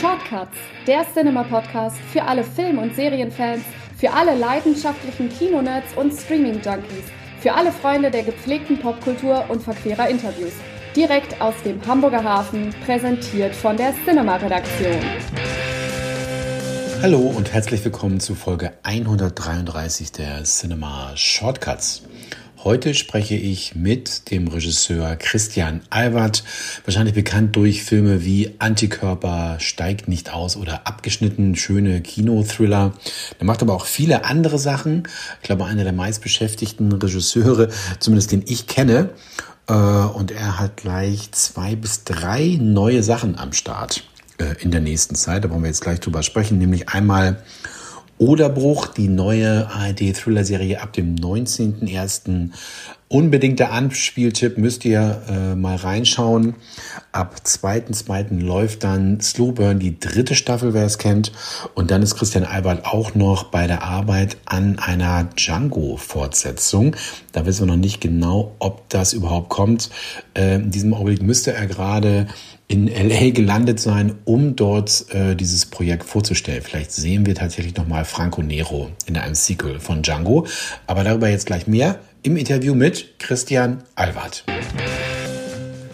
Shortcuts, der Cinema-Podcast für alle Film- und Serienfans, für alle leidenschaftlichen Kinonerds und Streaming-Junkies, für alle Freunde der gepflegten Popkultur und verquerer Interviews. Direkt aus dem Hamburger Hafen, präsentiert von der Cinema-Redaktion. Hallo und herzlich willkommen zu Folge 133 der Cinema Shortcuts. Heute spreche ich mit dem Regisseur Christian Albert, wahrscheinlich bekannt durch Filme wie Antikörper, Steigt nicht aus oder Abgeschnitten, schöne Kinothriller. Er macht aber auch viele andere Sachen. Ich glaube, einer der meistbeschäftigten Regisseure, zumindest den ich kenne. Äh, und er hat gleich zwei bis drei neue Sachen am Start äh, in der nächsten Zeit. Da wollen wir jetzt gleich drüber sprechen, nämlich einmal Oderbruch, die neue ARD-Thriller-Serie ab dem 19.01. Unbedingter Anspieltipp müsst ihr äh, mal reinschauen. Ab 2.2. läuft dann Slow Burn, die dritte Staffel, wer es kennt. Und dann ist Christian Albert auch noch bei der Arbeit an einer Django-Fortsetzung. Da wissen wir noch nicht genau, ob das überhaupt kommt. Äh, in diesem Augenblick müsste er gerade in LA gelandet sein, um dort äh, dieses Projekt vorzustellen. Vielleicht sehen wir tatsächlich nochmal Franco Nero in einem Sequel von Django. Aber darüber jetzt gleich mehr im Interview mit Christian Albert.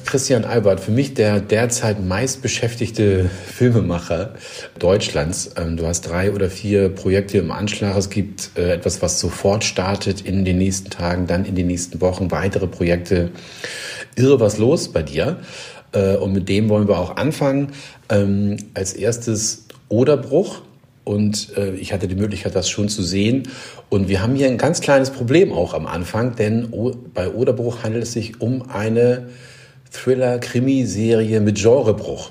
Christian Albert, für mich der derzeit meistbeschäftigte Filmemacher Deutschlands. Ähm, du hast drei oder vier Projekte im Anschlag. Es gibt äh, etwas, was sofort startet in den nächsten Tagen, dann in den nächsten Wochen weitere Projekte. Irre was los bei dir. Äh, und mit dem wollen wir auch anfangen. Ähm, als erstes Oderbruch. Und äh, ich hatte die Möglichkeit, das schon zu sehen. Und wir haben hier ein ganz kleines Problem auch am Anfang, denn bei Oderbruch handelt es sich um eine Thriller-Krimiserie mit Genrebruch.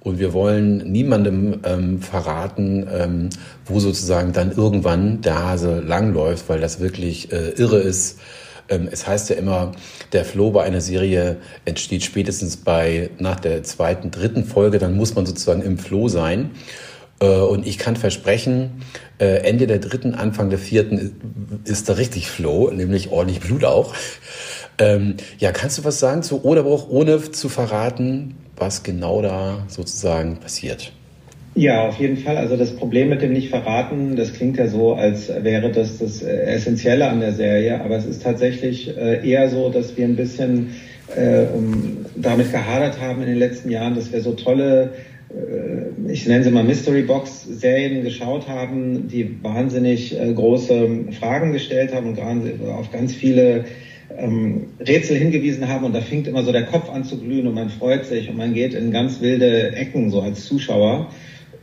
Und wir wollen niemandem ähm, verraten, ähm, wo sozusagen dann irgendwann der Hase langläuft, weil das wirklich äh, irre ist es heißt ja immer, der Flow bei einer Serie entsteht spätestens bei, nach der zweiten, dritten Folge, dann muss man sozusagen im Flow sein. Äh, und ich kann versprechen, äh, Ende der dritten, Anfang der vierten ist da richtig Flow, nämlich ordentlich Blut auch. Ähm, ja, kannst du was sagen zu Oderbruch, ohne zu verraten, was genau da sozusagen passiert? Ja, auf jeden Fall. Also das Problem mit dem Nicht-Verraten, das klingt ja so, als wäre das das äh, Essentielle an der Serie, aber es ist tatsächlich äh, eher so, dass wir ein bisschen äh, damit gehadert haben in den letzten Jahren, dass wir so tolle ich nenne sie mal Mystery Box Serien geschaut haben, die wahnsinnig große Fragen gestellt haben und auf ganz viele ähm, Rätsel hingewiesen haben und da fängt immer so der Kopf an zu glühen und man freut sich und man geht in ganz wilde Ecken so als Zuschauer.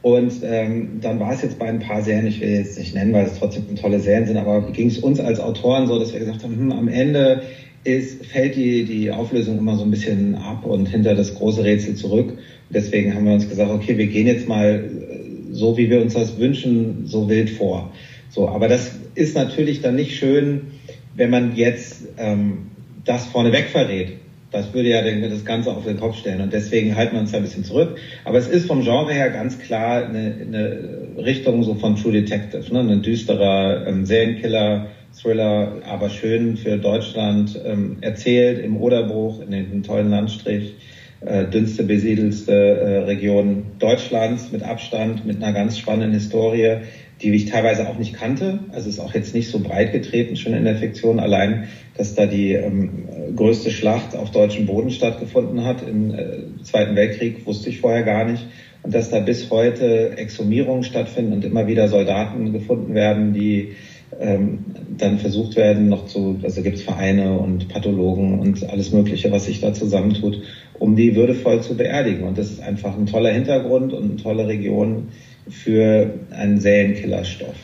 Und ähm, dann war es jetzt bei ein paar Serien, ich will jetzt nicht nennen, weil es trotzdem tolle Serien sind, aber ging es uns als Autoren so, dass wir gesagt haben, hm, am Ende ist, fällt die, die Auflösung immer so ein bisschen ab und hinter das große Rätsel zurück. Deswegen haben wir uns gesagt, okay, wir gehen jetzt mal äh, so, wie wir uns das wünschen, so wild vor. So, aber das ist natürlich dann nicht schön, wenn man jetzt ähm, das vorneweg verrät. Das würde ja das Ganze auf den Kopf stellen und deswegen halten wir uns da ein bisschen zurück. Aber es ist vom Genre her ganz klar eine, eine Richtung so von True Detective, ne? ein düsterer ähm, Serienkiller, Thriller, aber schön für Deutschland ähm, erzählt im Oderbruch, in den tollen Landstrich, äh, dünnste besiedelste äh, Region Deutschlands mit Abstand, mit einer ganz spannenden Historie die ich teilweise auch nicht kannte. Also ist auch jetzt nicht so breit getreten schon in der Fiktion. Allein, dass da die ähm, größte Schlacht auf deutschem Boden stattgefunden hat im äh, Zweiten Weltkrieg, wusste ich vorher gar nicht. Und dass da bis heute Exhumierungen stattfinden und immer wieder Soldaten gefunden werden, die ähm, dann versucht werden, noch zu, also gibt es Vereine und Pathologen und alles Mögliche, was sich da zusammentut, um die würdevoll zu beerdigen. Und das ist einfach ein toller Hintergrund und eine tolle Region, für einen Serienkillerstoff.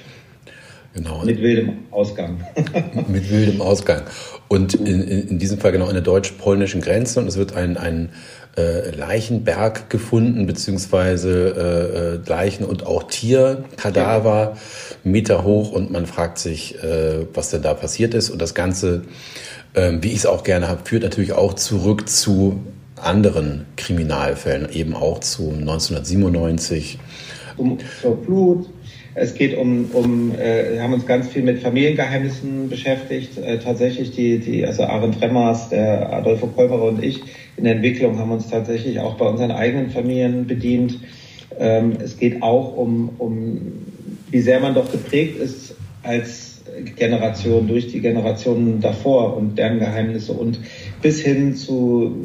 Genau. Mit wildem Ausgang. mit wildem Ausgang. Und in, in, diesem Fall genau an der deutsch-polnischen Grenze. Und es wird ein, ein äh, Leichenberg gefunden, beziehungsweise äh, Leichen und auch Tierkadaver, Meter hoch. Und man fragt sich, äh, was denn da passiert ist. Und das Ganze, äh, wie ich es auch gerne habe, führt natürlich auch zurück zu anderen Kriminalfällen, eben auch zu 1997 um. Es geht um, um äh, wir haben uns ganz viel mit Familiengeheimnissen beschäftigt. Äh, tatsächlich die, die, also Aaron Tremmers, der Adolfo Kolberer und ich in der Entwicklung haben uns tatsächlich auch bei unseren eigenen Familien bedient. Ähm, es geht auch um, um, wie sehr man doch geprägt ist als Generation durch die Generationen davor und deren Geheimnisse und bis hin zu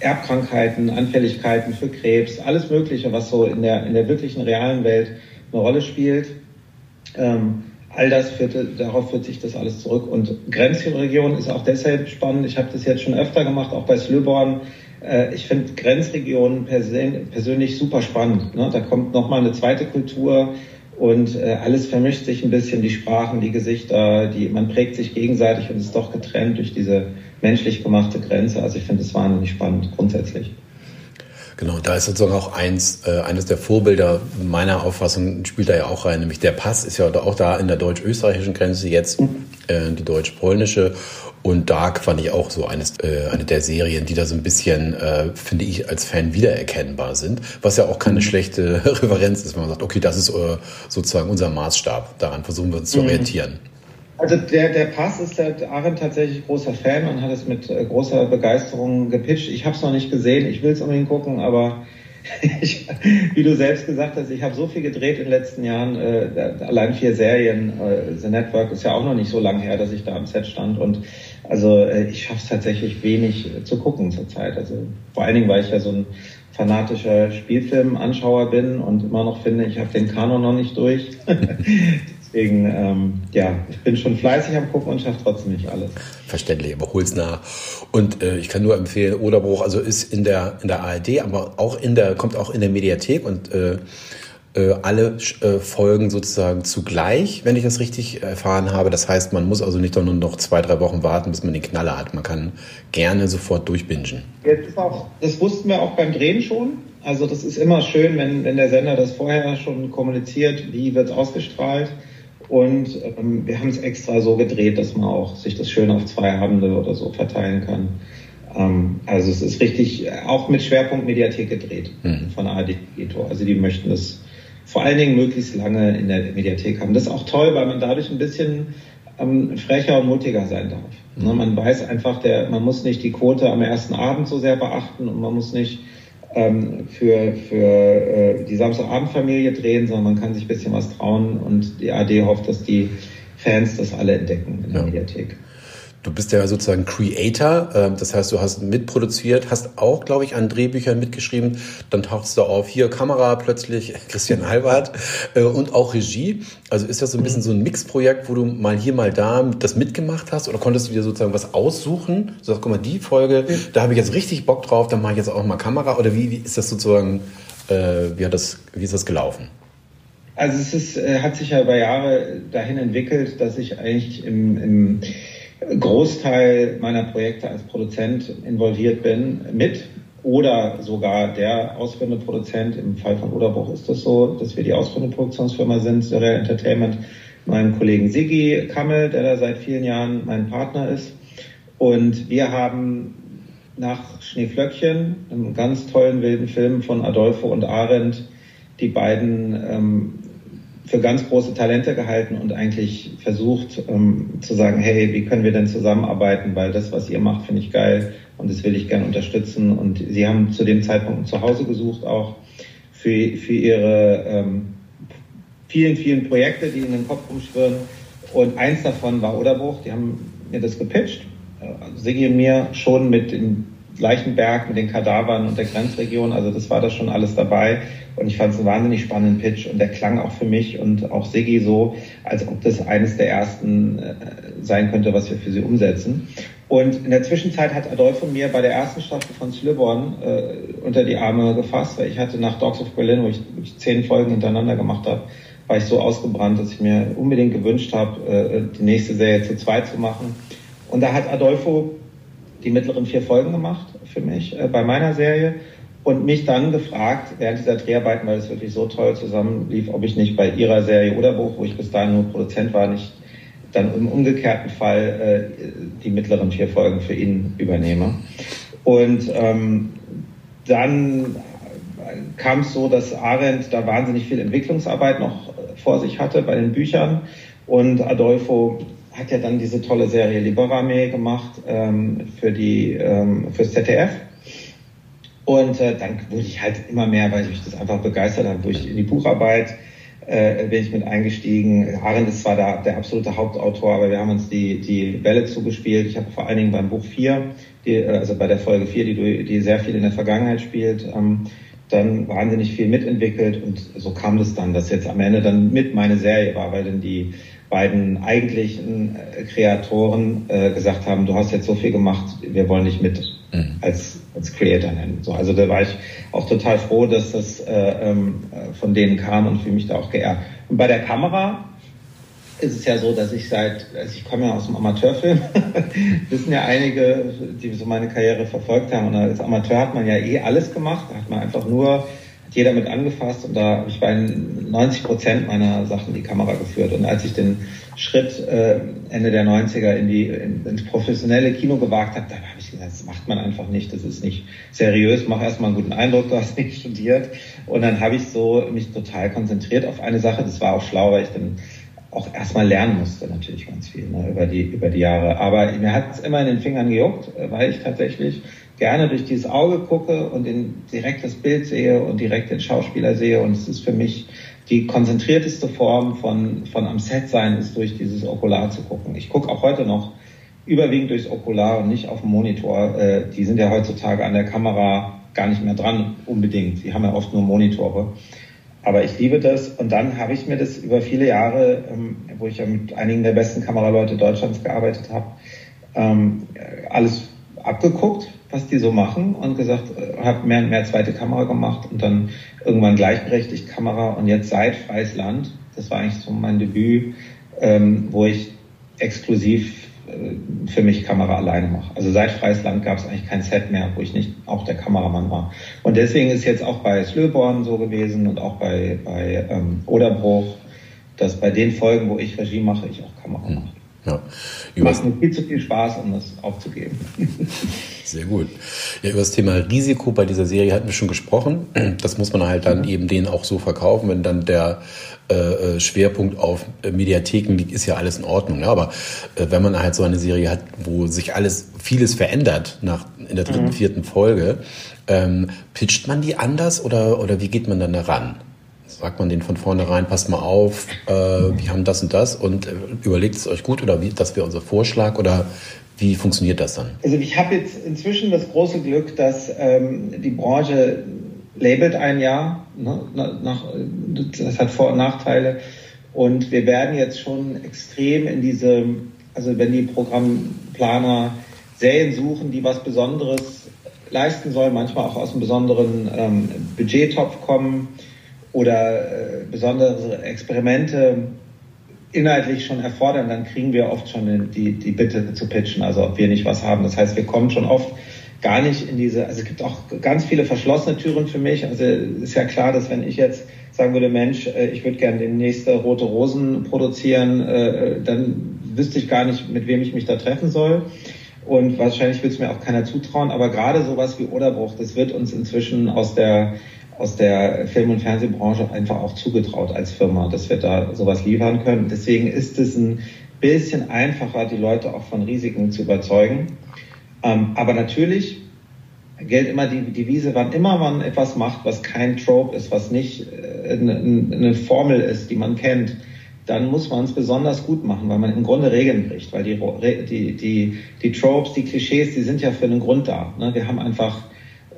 äh, Erbkrankheiten, Anfälligkeiten für Krebs, alles Mögliche, was so in der, in der wirklichen realen Welt eine Rolle spielt. Ähm, all das führte, darauf führt sich das alles zurück. Und Grenzregion ist auch deshalb spannend. Ich habe das jetzt schon öfter gemacht, auch bei Slöborn. Äh, ich finde Grenzregionen persönlich super spannend. Ne? Da kommt nochmal eine zweite Kultur und äh, alles vermischt sich ein bisschen, die Sprachen, die Gesichter, die, man prägt sich gegenseitig und ist doch getrennt durch diese menschlich gemachte Grenze. Also ich finde es wahnsinnig spannend, grundsätzlich. Genau, da ist sozusagen auch eins, äh, eines der Vorbilder meiner Auffassung spielt da ja auch rein, nämlich der Pass ist ja auch da in der deutsch-österreichischen Grenze jetzt äh, die deutsch-polnische und Dark fand ich auch so eines, äh, eine der Serien, die da so ein bisschen, äh, finde ich, als Fan wiedererkennbar sind. Was ja auch keine mhm. schlechte Referenz ist, wenn man sagt, okay, das ist äh, sozusagen unser Maßstab. Daran versuchen wir uns zu mhm. Also der, der Pass ist der Aaron tatsächlich großer Fan und hat es mit äh, großer Begeisterung gepitcht. Ich habe es noch nicht gesehen, ich will es unbedingt gucken, aber ich, wie du selbst gesagt hast, ich habe so viel gedreht in den letzten Jahren, äh, allein vier Serien. Äh, The Network ist ja auch noch nicht so lange her, dass ich da am Set stand und also äh, ich schaffe es tatsächlich wenig äh, zu gucken zurzeit. Also vor allen Dingen, weil ich ja so ein fanatischer Spielfilmanschauer bin und immer noch finde, ich habe den Kanon noch nicht durch. Deswegen, ähm, ja, ich bin schon fleißig am Gucken und schaffe trotzdem nicht alles. Verständlich, aber hol's nach. Und äh, ich kann nur empfehlen, Oderbruch, also ist in der in der ARD, aber auch in der kommt auch in der Mediathek und äh, äh, alle äh, Folgen sozusagen zugleich, wenn ich das richtig erfahren habe. Das heißt, man muss also nicht nur noch zwei, drei Wochen warten, bis man den Knaller hat. Man kann gerne sofort durchbingen. Jetzt ist auch, das wussten wir auch beim Drehen schon. Also das ist immer schön, wenn, wenn der Sender das vorher schon kommuniziert, wie wird es ausgestrahlt. Und ähm, wir haben es extra so gedreht, dass man auch sich das schön auf zwei Abende oder so verteilen kann. Ähm, also es ist richtig auch mit Schwerpunkt Mediathek gedreht mhm. von ARD Also die möchten das vor allen Dingen möglichst lange in der Mediathek haben. Das ist auch toll, weil man dadurch ein bisschen ähm, frecher und mutiger sein darf. Mhm. Ne, man weiß einfach, der, man muss nicht die Quote am ersten Abend so sehr beachten und man muss nicht für, für äh, die Samstagabendfamilie drehen, sondern man kann sich ein bisschen was trauen und die AD hofft, dass die Fans das alle entdecken in der ja. Mediathek. Du bist ja sozusagen Creator, ähm, das heißt, du hast mitproduziert, hast auch, glaube ich, an Drehbüchern mitgeschrieben. Dann tauchst du auf hier Kamera plötzlich, Christian Albert äh, und auch Regie. Also ist das so ein bisschen so ein Mixprojekt, wo du mal hier, mal da das mitgemacht hast oder konntest du dir sozusagen was aussuchen? So, guck mal, die Folge, da habe ich jetzt richtig Bock drauf, dann mache ich jetzt auch mal Kamera oder wie, wie ist das sozusagen, äh, wie, hat das, wie ist das gelaufen? Also es ist, äh, hat sich ja über Jahre dahin entwickelt, dass ich eigentlich im, im Großteil meiner Projekte als Produzent involviert bin mit oder sogar der ausführende Produzent. Im Fall von Oderbruch ist das so, dass wir die ausführende Produktionsfirma sind, Serial Entertainment, meinem Kollegen Siggi Kammel, der da seit vielen Jahren mein Partner ist. Und wir haben nach Schneeflöckchen, einem ganz tollen wilden Film von Adolfo und Arendt, die beiden ähm, für ganz große Talente gehalten und eigentlich versucht ähm, zu sagen, hey, wie können wir denn zusammenarbeiten, weil das, was ihr macht, finde ich geil und das will ich gerne unterstützen. Und sie haben zu dem Zeitpunkt ein Zuhause gesucht, auch für, für ihre ähm, vielen, vielen Projekte, die in den Kopf rumschwirren. Und eins davon war Oderbruch, die haben mir das gepitcht. Äh, Sigi und mir schon mit dem Leichenberg, mit den Kadavern und der Grenzregion. Also das war da schon alles dabei. Und ich fand es einen wahnsinnig spannenden Pitch und der klang auch für mich und auch Siggi so, als ob das eines der ersten äh, sein könnte, was wir für sie umsetzen. Und in der Zwischenzeit hat Adolfo mir bei der ersten Staffel von Slivborn äh, unter die Arme gefasst, weil ich hatte nach Dogs of Berlin, wo ich, wo ich zehn Folgen hintereinander gemacht habe, war ich so ausgebrannt, dass ich mir unbedingt gewünscht habe, äh, die nächste Serie zu zweit zu machen. Und da hat Adolfo die mittleren vier Folgen gemacht für mich äh, bei meiner Serie und mich dann gefragt, während dieser Dreharbeiten, weil es wirklich so toll zusammenlief, ob ich nicht bei ihrer Serie Oderbuch, wo ich bis dahin nur Produzent war, nicht dann im umgekehrten Fall äh, die mittleren vier Folgen für ihn übernehme. Und ähm, dann kam es so, dass Arendt da wahnsinnig viel Entwicklungsarbeit noch vor sich hatte bei den Büchern und Adolfo hat ja dann diese tolle Serie Liberame gemacht ähm, für die ähm, fürs ZDF Und äh, dann wurde ich halt immer mehr, weil ich mich das einfach begeistert habe, durch in die Bucharbeit äh, bin ich mit eingestiegen. Arendt ist zwar der, der absolute Hauptautor, aber wir haben uns die, die Bälle zugespielt. Ich habe vor allen Dingen beim Buch 4, die, also bei der Folge 4, die, die sehr viel in der Vergangenheit spielt, ähm, dann wahnsinnig viel mitentwickelt und so kam das dann, dass jetzt am Ende dann mit meine Serie war, weil dann die beiden eigentlichen äh, Kreatoren äh, gesagt haben, du hast jetzt so viel gemacht, wir wollen dich mit mhm. als, als Creator nennen. So, also da war ich auch total froh, dass das äh, ähm, von denen kam und fühle mich da auch geehrt. Und bei der Kamera ist es ja so, dass ich seit, also ich komme ja aus dem Amateurfilm, wissen ja einige, die so meine Karriere verfolgt haben. Und als Amateur hat man ja eh alles gemacht, da hat man einfach nur hat jeder mit angefasst und da habe ich bei 90 Prozent meiner Sachen die Kamera geführt. Und als ich den Schritt äh, Ende der 90er in die, in, ins professionelle Kino gewagt habe, dann habe ich gesagt, das macht man einfach nicht, das ist nicht seriös, mach erstmal einen guten Eindruck, du hast nicht studiert. Und dann habe ich so mich total konzentriert auf eine Sache, das war auch schlau, weil ich dann auch erstmal lernen musste natürlich ganz viel ne, über die über die Jahre. Aber mir hat es immer in den Fingern gejuckt, weil ich tatsächlich gerne durch dieses Auge gucke und in, direkt das Bild sehe und direkt den Schauspieler sehe. Und es ist für mich die konzentrierteste Form von, von am Set sein, ist durch dieses Okular zu gucken. Ich gucke auch heute noch überwiegend durchs Okular und nicht auf dem Monitor. Äh, die sind ja heutzutage an der Kamera gar nicht mehr dran unbedingt. Die haben ja oft nur Monitore. Aber ich liebe das. Und dann habe ich mir das über viele Jahre, ähm, wo ich ja mit einigen der besten Kameraleute Deutschlands gearbeitet habe, ähm, alles abgeguckt, was die so machen und gesagt, äh, habe mehr und mehr zweite Kamera gemacht und dann irgendwann gleichberechtigt Kamera und jetzt seit Freies Land, das war eigentlich so mein Debüt, ähm, wo ich exklusiv äh, für mich Kamera alleine mache. Also seit Freies Land gab es eigentlich kein Set mehr, wo ich nicht auch der Kameramann war. Und deswegen ist jetzt auch bei Slöborn so gewesen und auch bei, bei ähm, Oderbruch, dass bei den Folgen, wo ich Regie mache, ich auch Kamera mache. Ja. Über Macht mir viel zu viel Spaß, um das aufzugeben. Sehr gut. Ja, über das Thema Risiko bei dieser Serie hatten wir schon gesprochen. Das muss man halt dann eben denen auch so verkaufen, wenn dann der äh, äh Schwerpunkt auf äh, Mediatheken liegt, ist ja alles in Ordnung. Ja, aber äh, wenn man halt so eine Serie hat, wo sich alles, vieles verändert nach in der dritten, mhm. vierten Folge, ähm, pitcht man die anders oder, oder wie geht man dann daran? Sagt man denen von vornherein, passt mal auf, äh, wir haben das und das und äh, überlegt es euch gut oder wie, das wäre unser Vorschlag oder wie funktioniert das dann? Also ich habe jetzt inzwischen das große Glück, dass ähm, die Branche labelt ein Jahr, ne, nach, das hat Vor- und Nachteile und wir werden jetzt schon extrem in diese, also wenn die Programmplaner Serien suchen, die was Besonderes leisten sollen, manchmal auch aus einem besonderen ähm, Budgettopf kommen, oder äh, besondere Experimente inhaltlich schon erfordern, dann kriegen wir oft schon die, die Bitte zu pitchen, also ob wir nicht was haben. Das heißt, wir kommen schon oft gar nicht in diese, also es gibt auch ganz viele verschlossene Türen für mich. Also ist ja klar, dass wenn ich jetzt sagen würde, Mensch, äh, ich würde gerne den nächsten Rote Rosen produzieren, äh, dann wüsste ich gar nicht, mit wem ich mich da treffen soll. Und wahrscheinlich wird es mir auch keiner zutrauen. Aber gerade sowas wie Oderbruch, das wird uns inzwischen aus der aus der Film- und Fernsehbranche einfach auch zugetraut als Firma, dass wir da sowas liefern können. Deswegen ist es ein bisschen einfacher, die Leute auch von Risiken zu überzeugen. Ähm, aber natürlich gilt immer die Devise, wann immer man etwas macht, was kein Trope ist, was nicht äh, eine, Formel ist, die man kennt, dann muss man es besonders gut machen, weil man im Grunde Regeln bricht, weil die, die, die, die Tropes, die Klischees, die sind ja für einen Grund da. Ne? Wir haben einfach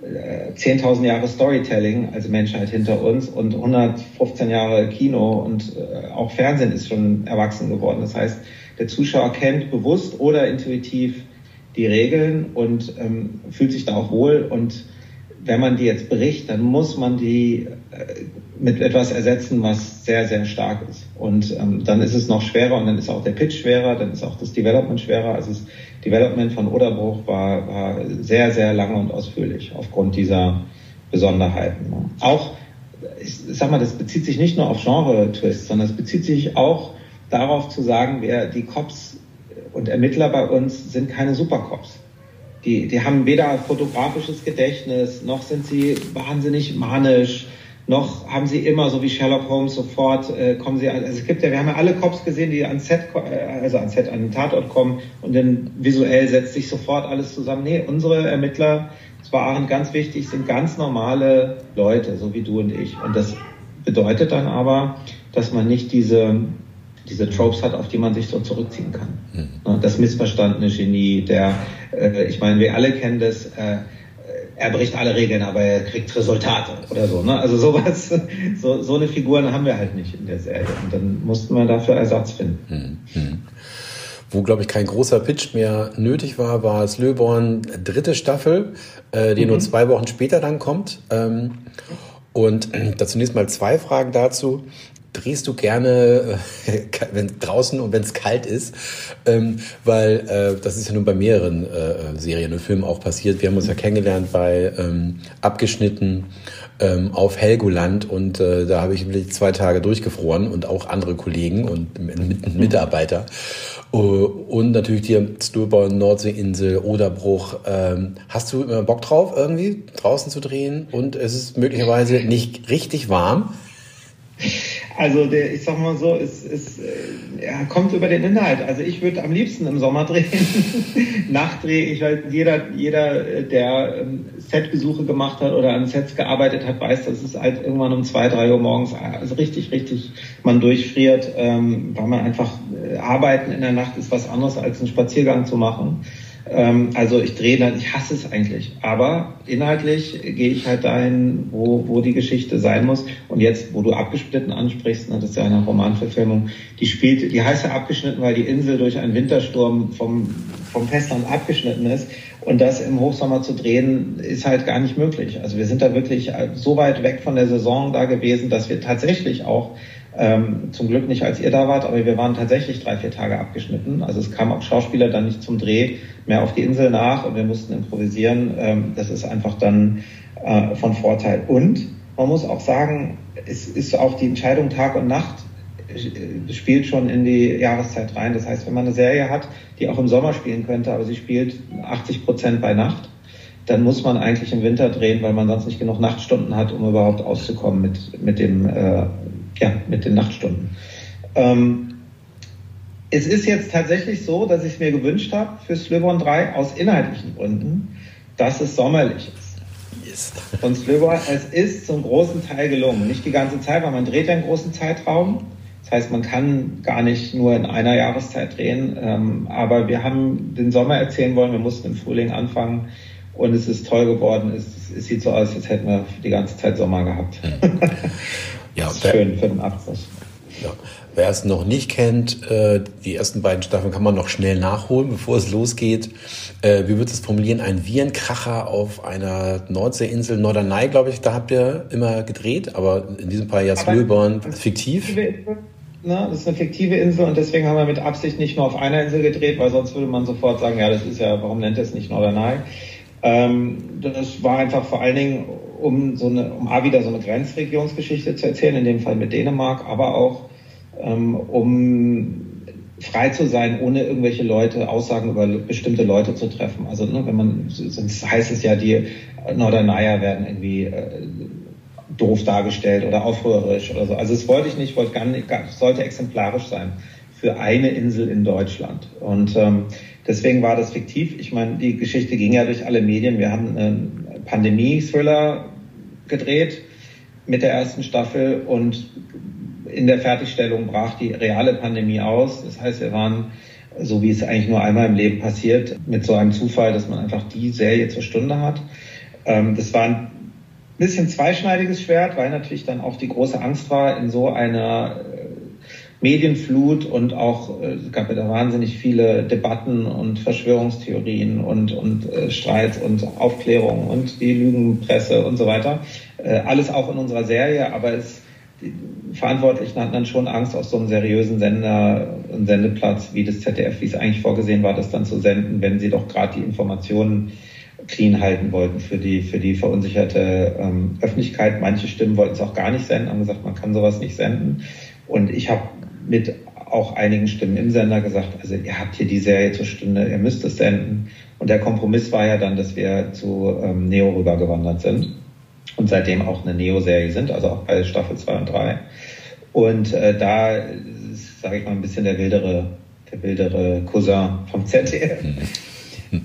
10.000 Jahre Storytelling als Menschheit hinter uns und 115 Jahre Kino und äh, auch Fernsehen ist schon erwachsen geworden. Das heißt, der Zuschauer kennt bewusst oder intuitiv die Regeln und ähm, fühlt sich da auch wohl und wenn man die jetzt bricht, dann muss man die äh, mit etwas ersetzen, was sehr, sehr stark ist. Und ähm, dann ist es noch schwerer und dann ist auch der Pitch schwerer, dann ist auch das Development schwerer. Also das Development von Oderbruch war, war sehr, sehr lange und ausführlich aufgrund dieser Besonderheiten. Auch, ich sag mal, das bezieht sich nicht nur auf Genre-Twists, sondern es bezieht sich auch darauf zu sagen, wer die Cops und Ermittler bei uns sind keine Supercops die, die haben weder fotografisches Gedächtnis, noch sind sie wahnsinnig manisch, noch haben sie immer, so wie Sherlock Holmes, sofort äh, kommen sie, also es gibt ja, wir haben ja alle Cops gesehen, die ans Set, äh, also ans Set, an den Tatort kommen und dann visuell setzt sich sofort alles zusammen. Nee, unsere Ermittler, es waren ganz wichtig, sind ganz normale Leute, so wie du und ich. Und das bedeutet dann aber, dass man nicht diese, diese Tropes hat, auf die man sich so zurückziehen kann. Mhm. Das missverstandene Genie, der, äh, ich meine, wir alle kennen das, äh, er bricht alle Regeln, aber er kriegt Resultate oder so. Ne? Also sowas, so, so eine Figur haben wir halt nicht in der Serie. Und dann mussten wir dafür Ersatz finden. Mhm. Wo, glaube ich, kein großer Pitch mehr nötig war, war es Löborn dritte Staffel, äh, die mhm. nur zwei Wochen später dann kommt. Ähm, und äh, da zunächst mal zwei Fragen dazu. Drehst du gerne, äh, wenn draußen und wenn es kalt ist, ähm, weil äh, das ist ja nun bei mehreren äh, Serien und Filmen auch passiert. Wir haben uns ja kennengelernt bei ähm, abgeschnitten ähm, auf Helgoland und äh, da habe ich zwei Tage durchgefroren und auch andere Kollegen und Mitarbeiter. Äh, und natürlich die Sturborn, Nordseeinsel, Oderbruch. Ähm, hast du immer Bock drauf, irgendwie draußen zu drehen? Und es ist möglicherweise nicht richtig warm. Also der, ich sag mal so, es, es ja, kommt über den Inhalt. Also ich würde am liebsten im Sommer drehen. Nachtdreh, ich weiß, jeder, jeder, der ähm, Setbesuche gemacht hat oder an Sets gearbeitet hat, weiß, dass es halt irgendwann um zwei, drei Uhr morgens also richtig, richtig man durchfriert, ähm, weil man einfach äh, arbeiten in der Nacht ist was anderes als einen Spaziergang zu machen. Ähm, also ich drehe dann, ich hasse es eigentlich. Aber inhaltlich gehe ich halt dahin, wo, wo die Geschichte sein muss. Und jetzt, wo du abgesplitten ansprichst, ne, das ist ja eine Romanverfilmung, die spielt, die heißt ja abgeschnitten, weil die Insel durch einen Wintersturm vom, vom Festland abgeschnitten ist. Und das im Hochsommer zu drehen, ist halt gar nicht möglich. Also wir sind da wirklich so weit weg von der Saison da gewesen, dass wir tatsächlich auch ähm, zum Glück nicht, als ihr da wart, aber wir waren tatsächlich drei, vier Tage abgeschnitten. Also es kamen auch Schauspieler dann nicht zum Dreh mehr auf die Insel nach und wir mussten improvisieren. Ähm, das ist einfach dann äh, von Vorteil. Und man muss auch sagen, es ist auch die Entscheidung Tag und Nacht äh, spielt schon in die Jahreszeit rein. Das heißt, wenn man eine Serie hat, die auch im Sommer spielen könnte, aber sie spielt 80 Prozent bei Nacht, dann muss man eigentlich im Winter drehen, weil man sonst nicht genug Nachtstunden hat, um überhaupt auszukommen mit, mit dem äh, ja, mit den Nachtstunden. Ähm, es ist jetzt tatsächlich so, dass ich es mir gewünscht habe für Slöborn 3 aus inhaltlichen Gründen, dass es sommerlich ist. Yes. Und Slöborn, es ist zum großen Teil gelungen. Nicht die ganze Zeit, weil man dreht ja einen großen Zeitraum. Das heißt, man kann gar nicht nur in einer Jahreszeit drehen. Ähm, aber wir haben den Sommer erzählen wollen. Wir mussten im Frühling anfangen. Und es ist toll geworden. Es, es sieht so aus, als hätten wir die ganze Zeit Sommer gehabt. Hm. Ja, schön, 85. Ja. Wer es noch nicht kennt, äh, die ersten beiden Staffeln kann man noch schnell nachholen, bevor es losgeht. Äh, wie wird es formulieren? Ein Virenkracher auf einer Nordseeinsel, Norderney, glaube ich, da habt ihr immer gedreht, aber in diesem Fall jetzt Löborn, fiktiv. Ne, das ist eine fiktive Insel und deswegen haben wir mit Absicht nicht nur auf einer Insel gedreht, weil sonst würde man sofort sagen, ja, das ist ja, warum nennt ihr es nicht Norderney? Ähm, das war einfach vor allen Dingen, um so eine, um A wieder so eine Grenzregionsgeschichte zu erzählen, in dem Fall mit Dänemark, aber auch ähm, um frei zu sein, ohne irgendwelche Leute, Aussagen über bestimmte Leute zu treffen. Also ne, wenn man, sonst heißt es ja, die Norderneyer werden irgendwie äh, doof dargestellt oder aufrührerisch oder so. Also das wollte ich nicht, wollte gar nicht, sollte exemplarisch sein für eine Insel in Deutschland. Und ähm, deswegen war das fiktiv. Ich meine, die Geschichte ging ja durch alle Medien. Wir haben einen Pandemie-Thriller gedreht mit der ersten Staffel und in der Fertigstellung brach die reale Pandemie aus. Das heißt, wir waren, so wie es eigentlich nur einmal im Leben passiert, mit so einem Zufall, dass man einfach die Serie zur Stunde hat. Ähm, das war ein bisschen zweischneidiges Schwert, weil natürlich dann auch die große Angst war, in so einer Medienflut und auch äh, es gab ja da wahnsinnig viele Debatten und Verschwörungstheorien und, und äh, Streits und Aufklärung und die Lügenpresse und so weiter. Äh, alles auch in unserer Serie, aber es, die Verantwortlichen hatten dann schon Angst, auf so einem seriösen Sender und Sendeplatz wie das ZDF, wie es eigentlich vorgesehen war, das dann zu senden, wenn sie doch gerade die Informationen clean halten wollten für die, für die verunsicherte ähm, Öffentlichkeit. Manche Stimmen wollten es auch gar nicht senden, haben gesagt, man kann sowas nicht senden. Und ich habe mit auch einigen Stimmen im Sender gesagt, also ihr habt hier die Serie zur Stunde, ihr müsst es senden. Und der Kompromiss war ja dann, dass wir zu ähm, Neo rübergewandert sind und seitdem auch eine Neo-Serie sind, also auch bei Staffel 2 und 3. Und äh, da ist, sage ich mal, ein bisschen der wildere, der wildere Cousin vom ZDF.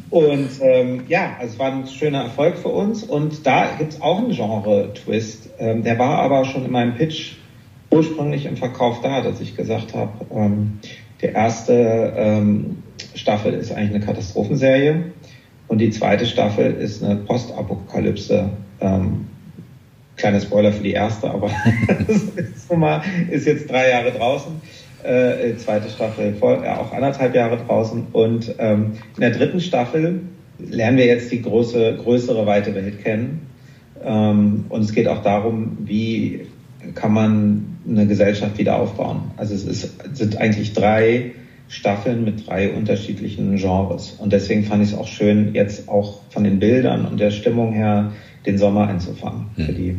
Und ähm, ja, also es war ein schöner Erfolg für uns. Und da gibt es auch einen Genre-Twist. Ähm, der war aber schon in meinem Pitch ursprünglich im Verkauf da, dass ich gesagt habe, ähm, die erste ähm, Staffel ist eigentlich eine Katastrophenserie und die zweite Staffel ist eine Postapokalypse. Ähm, kleiner Spoiler für die erste, aber ist, mal, ist jetzt drei Jahre draußen. Äh, zweite Staffel voll, äh, auch anderthalb Jahre draußen. Und ähm, in der dritten Staffel lernen wir jetzt die große, größere, weite Welt kennen. Ähm, und es geht auch darum, wie kann man eine Gesellschaft wieder aufbauen. Also es ist, sind eigentlich drei Staffeln mit drei unterschiedlichen Genres. Und deswegen fand ich es auch schön, jetzt auch von den Bildern und der Stimmung her den Sommer einzufangen für hm. die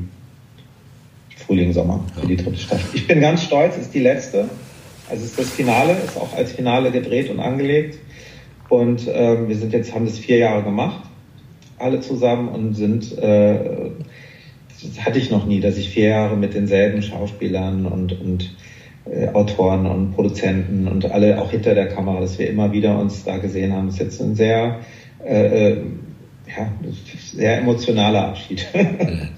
Frühling, Sommer, für die dritte Staffel. Ich bin ganz stolz, ist die letzte. Also ist das Finale, ist auch als Finale gedreht und angelegt. Und äh, wir sind jetzt, haben das vier Jahre gemacht, alle zusammen und sind, äh, hatte ich noch nie, dass ich vier Jahre mit denselben Schauspielern und, und äh, Autoren und Produzenten und alle auch hinter der Kamera, dass wir immer wieder uns da gesehen haben. Das ist jetzt ein sehr, äh, äh ja, sehr emotionaler Abschied.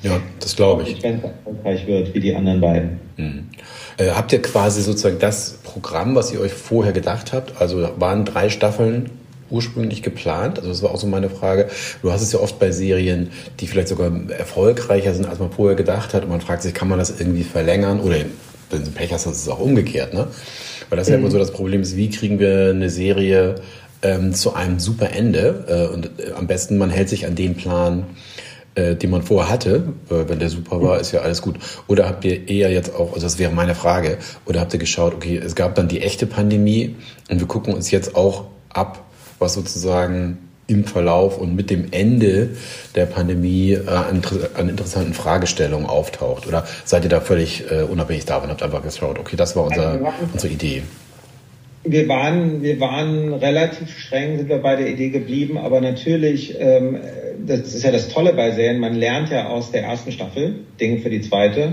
Ja, das glaube ich. Wenn es erfolgreich wird, wie die anderen beiden. Mhm. Äh, habt ihr quasi sozusagen das Programm, was ihr euch vorher gedacht habt? Also waren drei Staffeln ursprünglich geplant? Also das war auch so meine Frage. Du hast es ja oft bei Serien, die vielleicht sogar erfolgreicher sind, als man vorher gedacht hat. Und man fragt sich, kann man das irgendwie verlängern? Oder wenn du Pech hast, ist es auch umgekehrt. Ne? Weil das mhm. ja immer so das Problem ist, wie kriegen wir eine Serie ähm, zu einem super Ende? Äh, und äh, am besten, man hält sich an den Plan, äh, den man vorher hatte, wenn der super war, ist ja alles gut. Oder habt ihr eher jetzt auch, also das wäre meine Frage, oder habt ihr geschaut, okay, es gab dann die echte Pandemie und wir gucken uns jetzt auch ab, was sozusagen im Verlauf und mit dem Ende der Pandemie äh, an, an, interessanten Fragestellungen auftaucht? Oder seid ihr da völlig äh, unabhängig davon, habt einfach geschaut, okay, das war unser, also unsere Idee? Wir waren, wir waren relativ streng, sind wir bei der Idee geblieben, aber natürlich, ähm, das ist ja das Tolle bei Serien, man lernt ja aus der ersten Staffel Dinge für die zweite.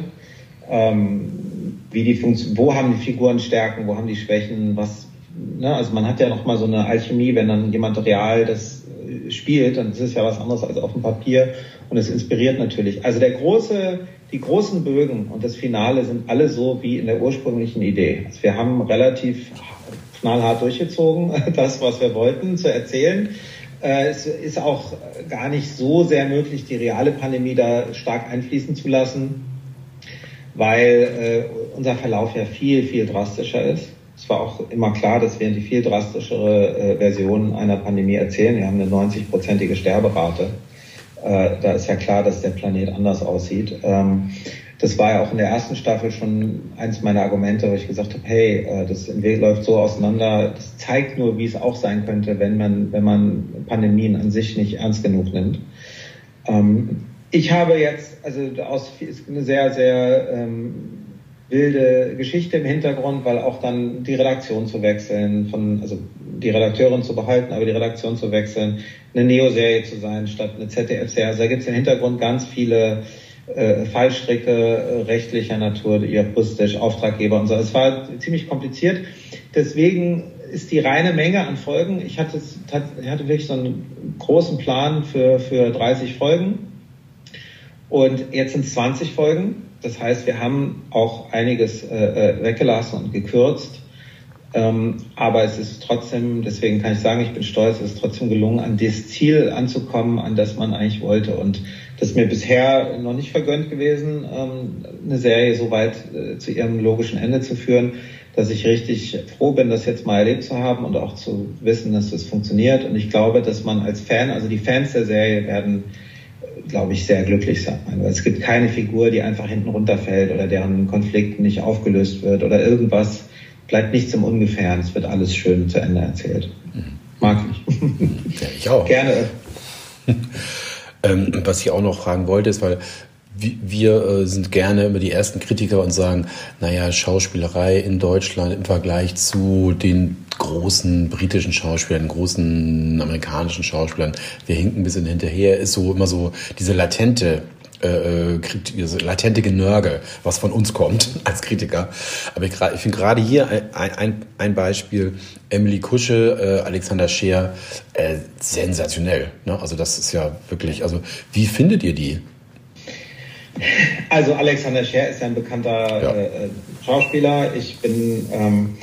Ähm, wie die Funktion, wo haben die Figuren Stärken, wo haben die Schwächen, was, ne, also man hat ja nochmal so eine Alchemie, wenn dann jemand real das spielt, dann ist es ja was anderes als auf dem Papier und es inspiriert natürlich. Also der große, die großen Bögen und das Finale sind alle so wie in der ursprünglichen Idee. Also wir haben relativ knallhart durchgezogen, das, was wir wollten, zu erzählen. Äh, es ist auch gar nicht so sehr möglich, die reale Pandemie da stark einfließen zu lassen, weil äh, unser Verlauf ja viel, viel drastischer ist. Es war auch immer klar, dass wir die viel drastischere äh, Version einer Pandemie erzählen. Wir haben eine 90-prozentige Sterberate. Äh, da ist ja klar, dass der Planet anders aussieht. Ähm, das war ja auch in der ersten Staffel schon eins meiner Argumente, wo ich gesagt habe, hey, äh, das läuft so auseinander. Das zeigt nur, wie es auch sein könnte, wenn man, wenn man Pandemien an sich nicht ernst genug nimmt. Ähm, ich habe jetzt, also aus, ist eine sehr, sehr ähm, wilde Geschichte im Hintergrund, weil auch dann die Redaktion zu wechseln, von, also die Redakteurin zu behalten, aber die Redaktion zu wechseln, eine Neo-Serie zu sein statt eine ZDF-Serie. Also da gibt es im Hintergrund ganz viele äh, Fallstricke äh, rechtlicher Natur, juristisch, Auftraggeber und so. Es war ziemlich kompliziert. Deswegen ist die reine Menge an Folgen. Ich hatte, ich hatte wirklich so einen großen Plan für, für 30 Folgen. Und jetzt sind es 20 Folgen. Das heißt, wir haben auch einiges äh, äh, weggelassen und gekürzt. Ähm, aber es ist trotzdem, deswegen kann ich sagen, ich bin stolz, es ist trotzdem gelungen, an das Ziel anzukommen, an das man eigentlich wollte. Und das ist mir bisher noch nicht vergönnt gewesen, ähm, eine Serie so weit äh, zu ihrem logischen Ende zu führen, dass ich richtig froh bin, das jetzt mal erlebt zu haben und auch zu wissen, dass das funktioniert. Und ich glaube, dass man als Fan, also die Fans der Serie werden glaube ich, sehr glücklich sein. Weil es gibt keine Figur, die einfach hinten runterfällt oder deren Konflikt nicht aufgelöst wird oder irgendwas bleibt nichts im Ungefähren. Es wird alles schön zu Ende erzählt. Mag ich. Ja, ich auch. Gerne. ähm, was ich auch noch fragen wollte, ist, weil wir äh, sind gerne immer die ersten Kritiker und sagen, naja, Schauspielerei in Deutschland im Vergleich zu den großen britischen Schauspielern, großen amerikanischen Schauspielern, wir hinken ein bisschen hinterher, ist so immer so diese latente äh, latente Genörgel, was von uns kommt als Kritiker. Aber ich, ich finde gerade hier ein, ein, ein Beispiel, Emily Kusche, äh, Alexander Scheer, äh, sensationell. Ne? Also das ist ja wirklich, also wie findet ihr die? Also Alexander Scheer ist ja ein bekannter ja. Äh, Schauspieler. Ich bin ähm,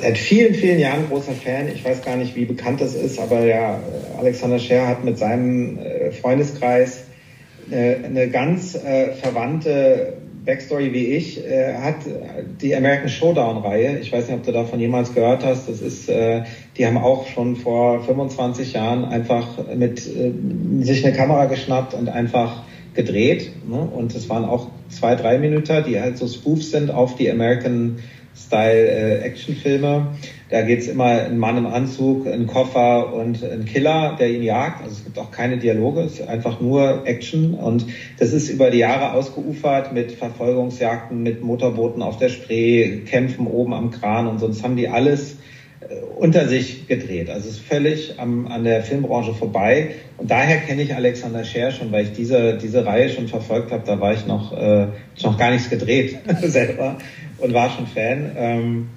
seit vielen, vielen Jahren großer Fan. Ich weiß gar nicht, wie bekannt das ist, aber ja, Alexander Scheer hat mit seinem äh, Freundeskreis äh, eine ganz äh, verwandte Backstory wie ich, äh, hat die American Showdown-Reihe. Ich weiß nicht, ob du davon jemals gehört hast. Das ist, äh, die haben auch schon vor 25 Jahren einfach mit äh, sich eine Kamera geschnappt und einfach gedreht. Ne? Und es waren auch zwei, drei Minuten, die halt so Spoofs sind auf die American Style-Actionfilme. Äh, da geht's immer ein Mann im Anzug, ein Koffer und ein Killer, der ihn jagt. Also es gibt auch keine Dialoge, es ist einfach nur Action. Und das ist über die Jahre ausgeufert mit Verfolgungsjagden, mit Motorbooten auf der Spree, Kämpfen oben am Kran und sonst haben die alles unter sich gedreht. Also es ist völlig am, an der Filmbranche vorbei. Und daher kenne ich Alexander Scher schon, weil ich diese, diese Reihe schon verfolgt habe. Da war ich noch, äh, noch gar nichts gedreht selber und war schon Fan. Ähm,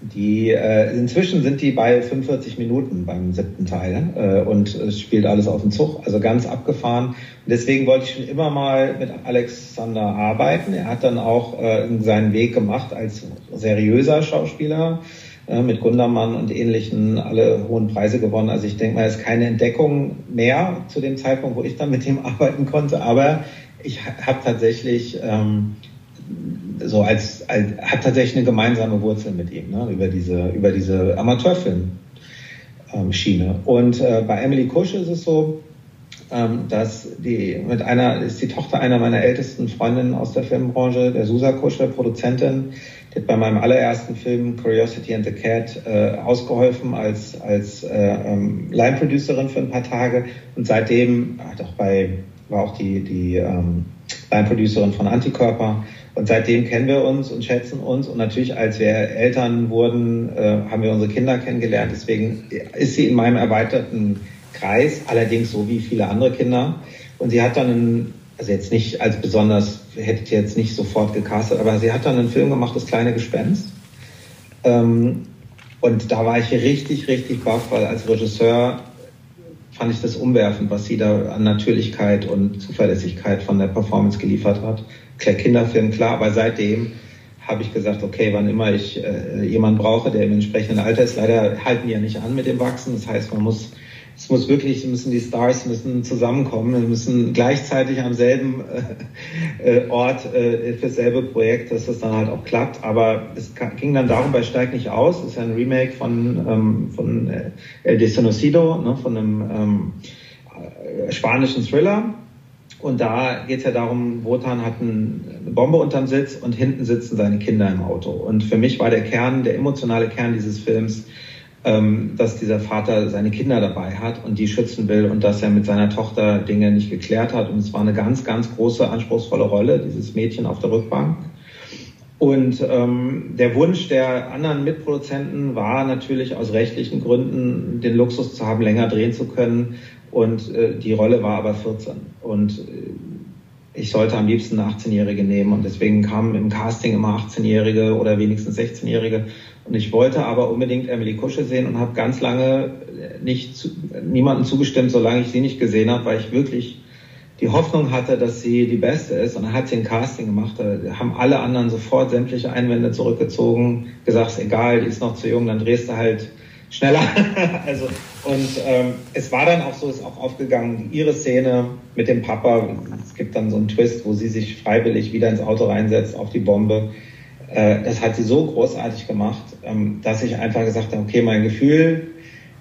die äh, inzwischen sind die bei 45 Minuten beim siebten Teil äh, und es spielt alles auf dem Zug, also ganz abgefahren. Und deswegen wollte ich schon immer mal mit Alexander arbeiten. Er hat dann auch äh, seinen Weg gemacht als seriöser Schauspieler äh, mit Gundermann und ähnlichen alle hohen Preise gewonnen. Also ich denke mal, es ist keine Entdeckung mehr zu dem Zeitpunkt, wo ich dann mit ihm arbeiten konnte, aber ich habe tatsächlich ähm, so als, als hat tatsächlich eine gemeinsame Wurzel mit ihm ne, über diese über diese Amateurfilm ähm, Schiene. Und äh, bei Emily Kusch ist es so, ähm, dass die mit einer ist die Tochter einer meiner ältesten Freundinnen aus der Filmbranche, der Susa Kusch, Produzentin, die hat bei meinem allerersten Film Curiosity and the Cat äh, ausgeholfen als als äh, ähm, Line Producerin für ein paar Tage und seitdem hat auch bei war auch die die ähm, Line Producerin von Antikörper und seitdem kennen wir uns und schätzen uns. Und natürlich, als wir Eltern wurden, äh, haben wir unsere Kinder kennengelernt. Deswegen ist sie in meinem erweiterten Kreis, allerdings so wie viele andere Kinder. Und sie hat dann also jetzt nicht als besonders, hätte ich jetzt nicht sofort gecastet, aber sie hat dann einen Film gemacht, Das kleine Gespenst. Ähm, und da war ich richtig, richtig baff, weil als Regisseur fand ich das umwerfend, was sie da an Natürlichkeit und Zuverlässigkeit von der Performance geliefert hat. Kinderfilm, klar, aber seitdem habe ich gesagt, okay, wann immer ich äh, jemanden brauche, der im entsprechenden Alter ist, leider halten die ja nicht an mit dem Wachsen. Das heißt, man muss, es muss wirklich, müssen die Stars müssen zusammenkommen, müssen gleichzeitig am selben äh, äh, Ort äh, für dasselbe Projekt, dass das dann halt auch klappt. Aber es ging dann darum, bei Steig nicht aus, das ist ja ein Remake von, ähm, von äh, El Desconocido, ne, von einem ähm, äh, spanischen Thriller und da geht es ja darum, Wotan hat eine Bombe unterm Sitz und hinten sitzen seine Kinder im Auto. Und für mich war der Kern, der emotionale Kern dieses Films, dass dieser Vater seine Kinder dabei hat und die schützen will und dass er mit seiner Tochter Dinge nicht geklärt hat. Und es war eine ganz, ganz große, anspruchsvolle Rolle, dieses Mädchen auf der Rückbank. Und ähm, der Wunsch der anderen Mitproduzenten war natürlich aus rechtlichen Gründen, den Luxus zu haben, länger drehen zu können, und äh, die Rolle war aber 14. Und äh, ich sollte am liebsten eine 18-Jährige nehmen. Und deswegen kamen im Casting immer 18-Jährige oder wenigstens 16-Jährige. Und ich wollte aber unbedingt Emily Kusche sehen und habe ganz lange nicht zu, niemanden zugestimmt, solange ich sie nicht gesehen habe, weil ich wirklich die Hoffnung hatte, dass sie die Beste ist. Und dann hat sie ein Casting gemacht. Da haben alle anderen sofort sämtliche Einwände zurückgezogen, gesagt, ist egal, die ist noch zu jung, dann drehst du halt schneller. also, und ähm, es war dann auch so, ist auch aufgegangen, ihre Szene mit dem Papa. Es gibt dann so einen Twist, wo sie sich freiwillig wieder ins Auto reinsetzt auf die Bombe. Äh, das hat sie so großartig gemacht, dass ich einfach gesagt habe, okay, mein Gefühl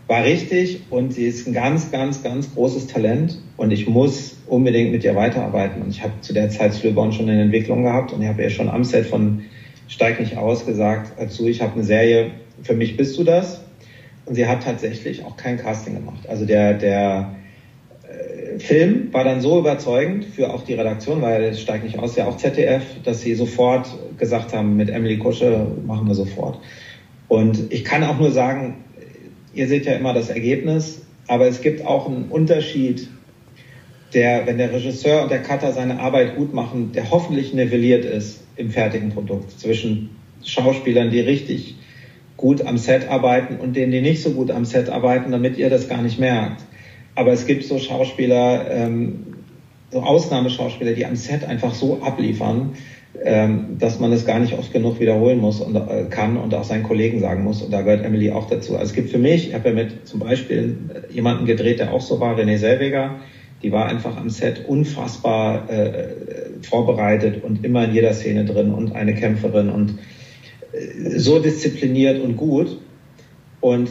war richtig und sie ist ein ganz, ganz, ganz großes Talent und ich muss unbedingt mit ihr weiterarbeiten. Und ich habe zu der Zeit Slöborn schon in Entwicklung gehabt und ich habe ihr schon am Set von Steig nicht aus gesagt, dazu, ich habe eine Serie, für mich bist du das und sie hat tatsächlich auch kein Casting gemacht. Also der, der äh, Film war dann so überzeugend für auch die Redaktion, weil es steigt nicht aus, ja auch ZDF, dass sie sofort gesagt haben, mit Emily Kusche machen wir sofort. Und ich kann auch nur sagen, ihr seht ja immer das Ergebnis, aber es gibt auch einen Unterschied der, wenn der Regisseur und der Cutter seine Arbeit gut machen, der hoffentlich nivelliert ist im fertigen Produkt zwischen Schauspielern, die richtig gut am Set arbeiten und denen, die nicht so gut am Set arbeiten, damit ihr das gar nicht merkt. Aber es gibt so Schauspieler, ähm, so Ausnahmeschauspieler, die am Set einfach so abliefern, dass man es gar nicht oft genug wiederholen muss und äh, kann und auch seinen Kollegen sagen muss. Und da gehört Emily auch dazu. Also es gibt für mich, ich habe ja mit zum Beispiel jemanden gedreht, der auch so war, René Selweger, die war einfach am Set unfassbar äh, vorbereitet und immer in jeder Szene drin und eine Kämpferin und äh, so diszipliniert und gut. Und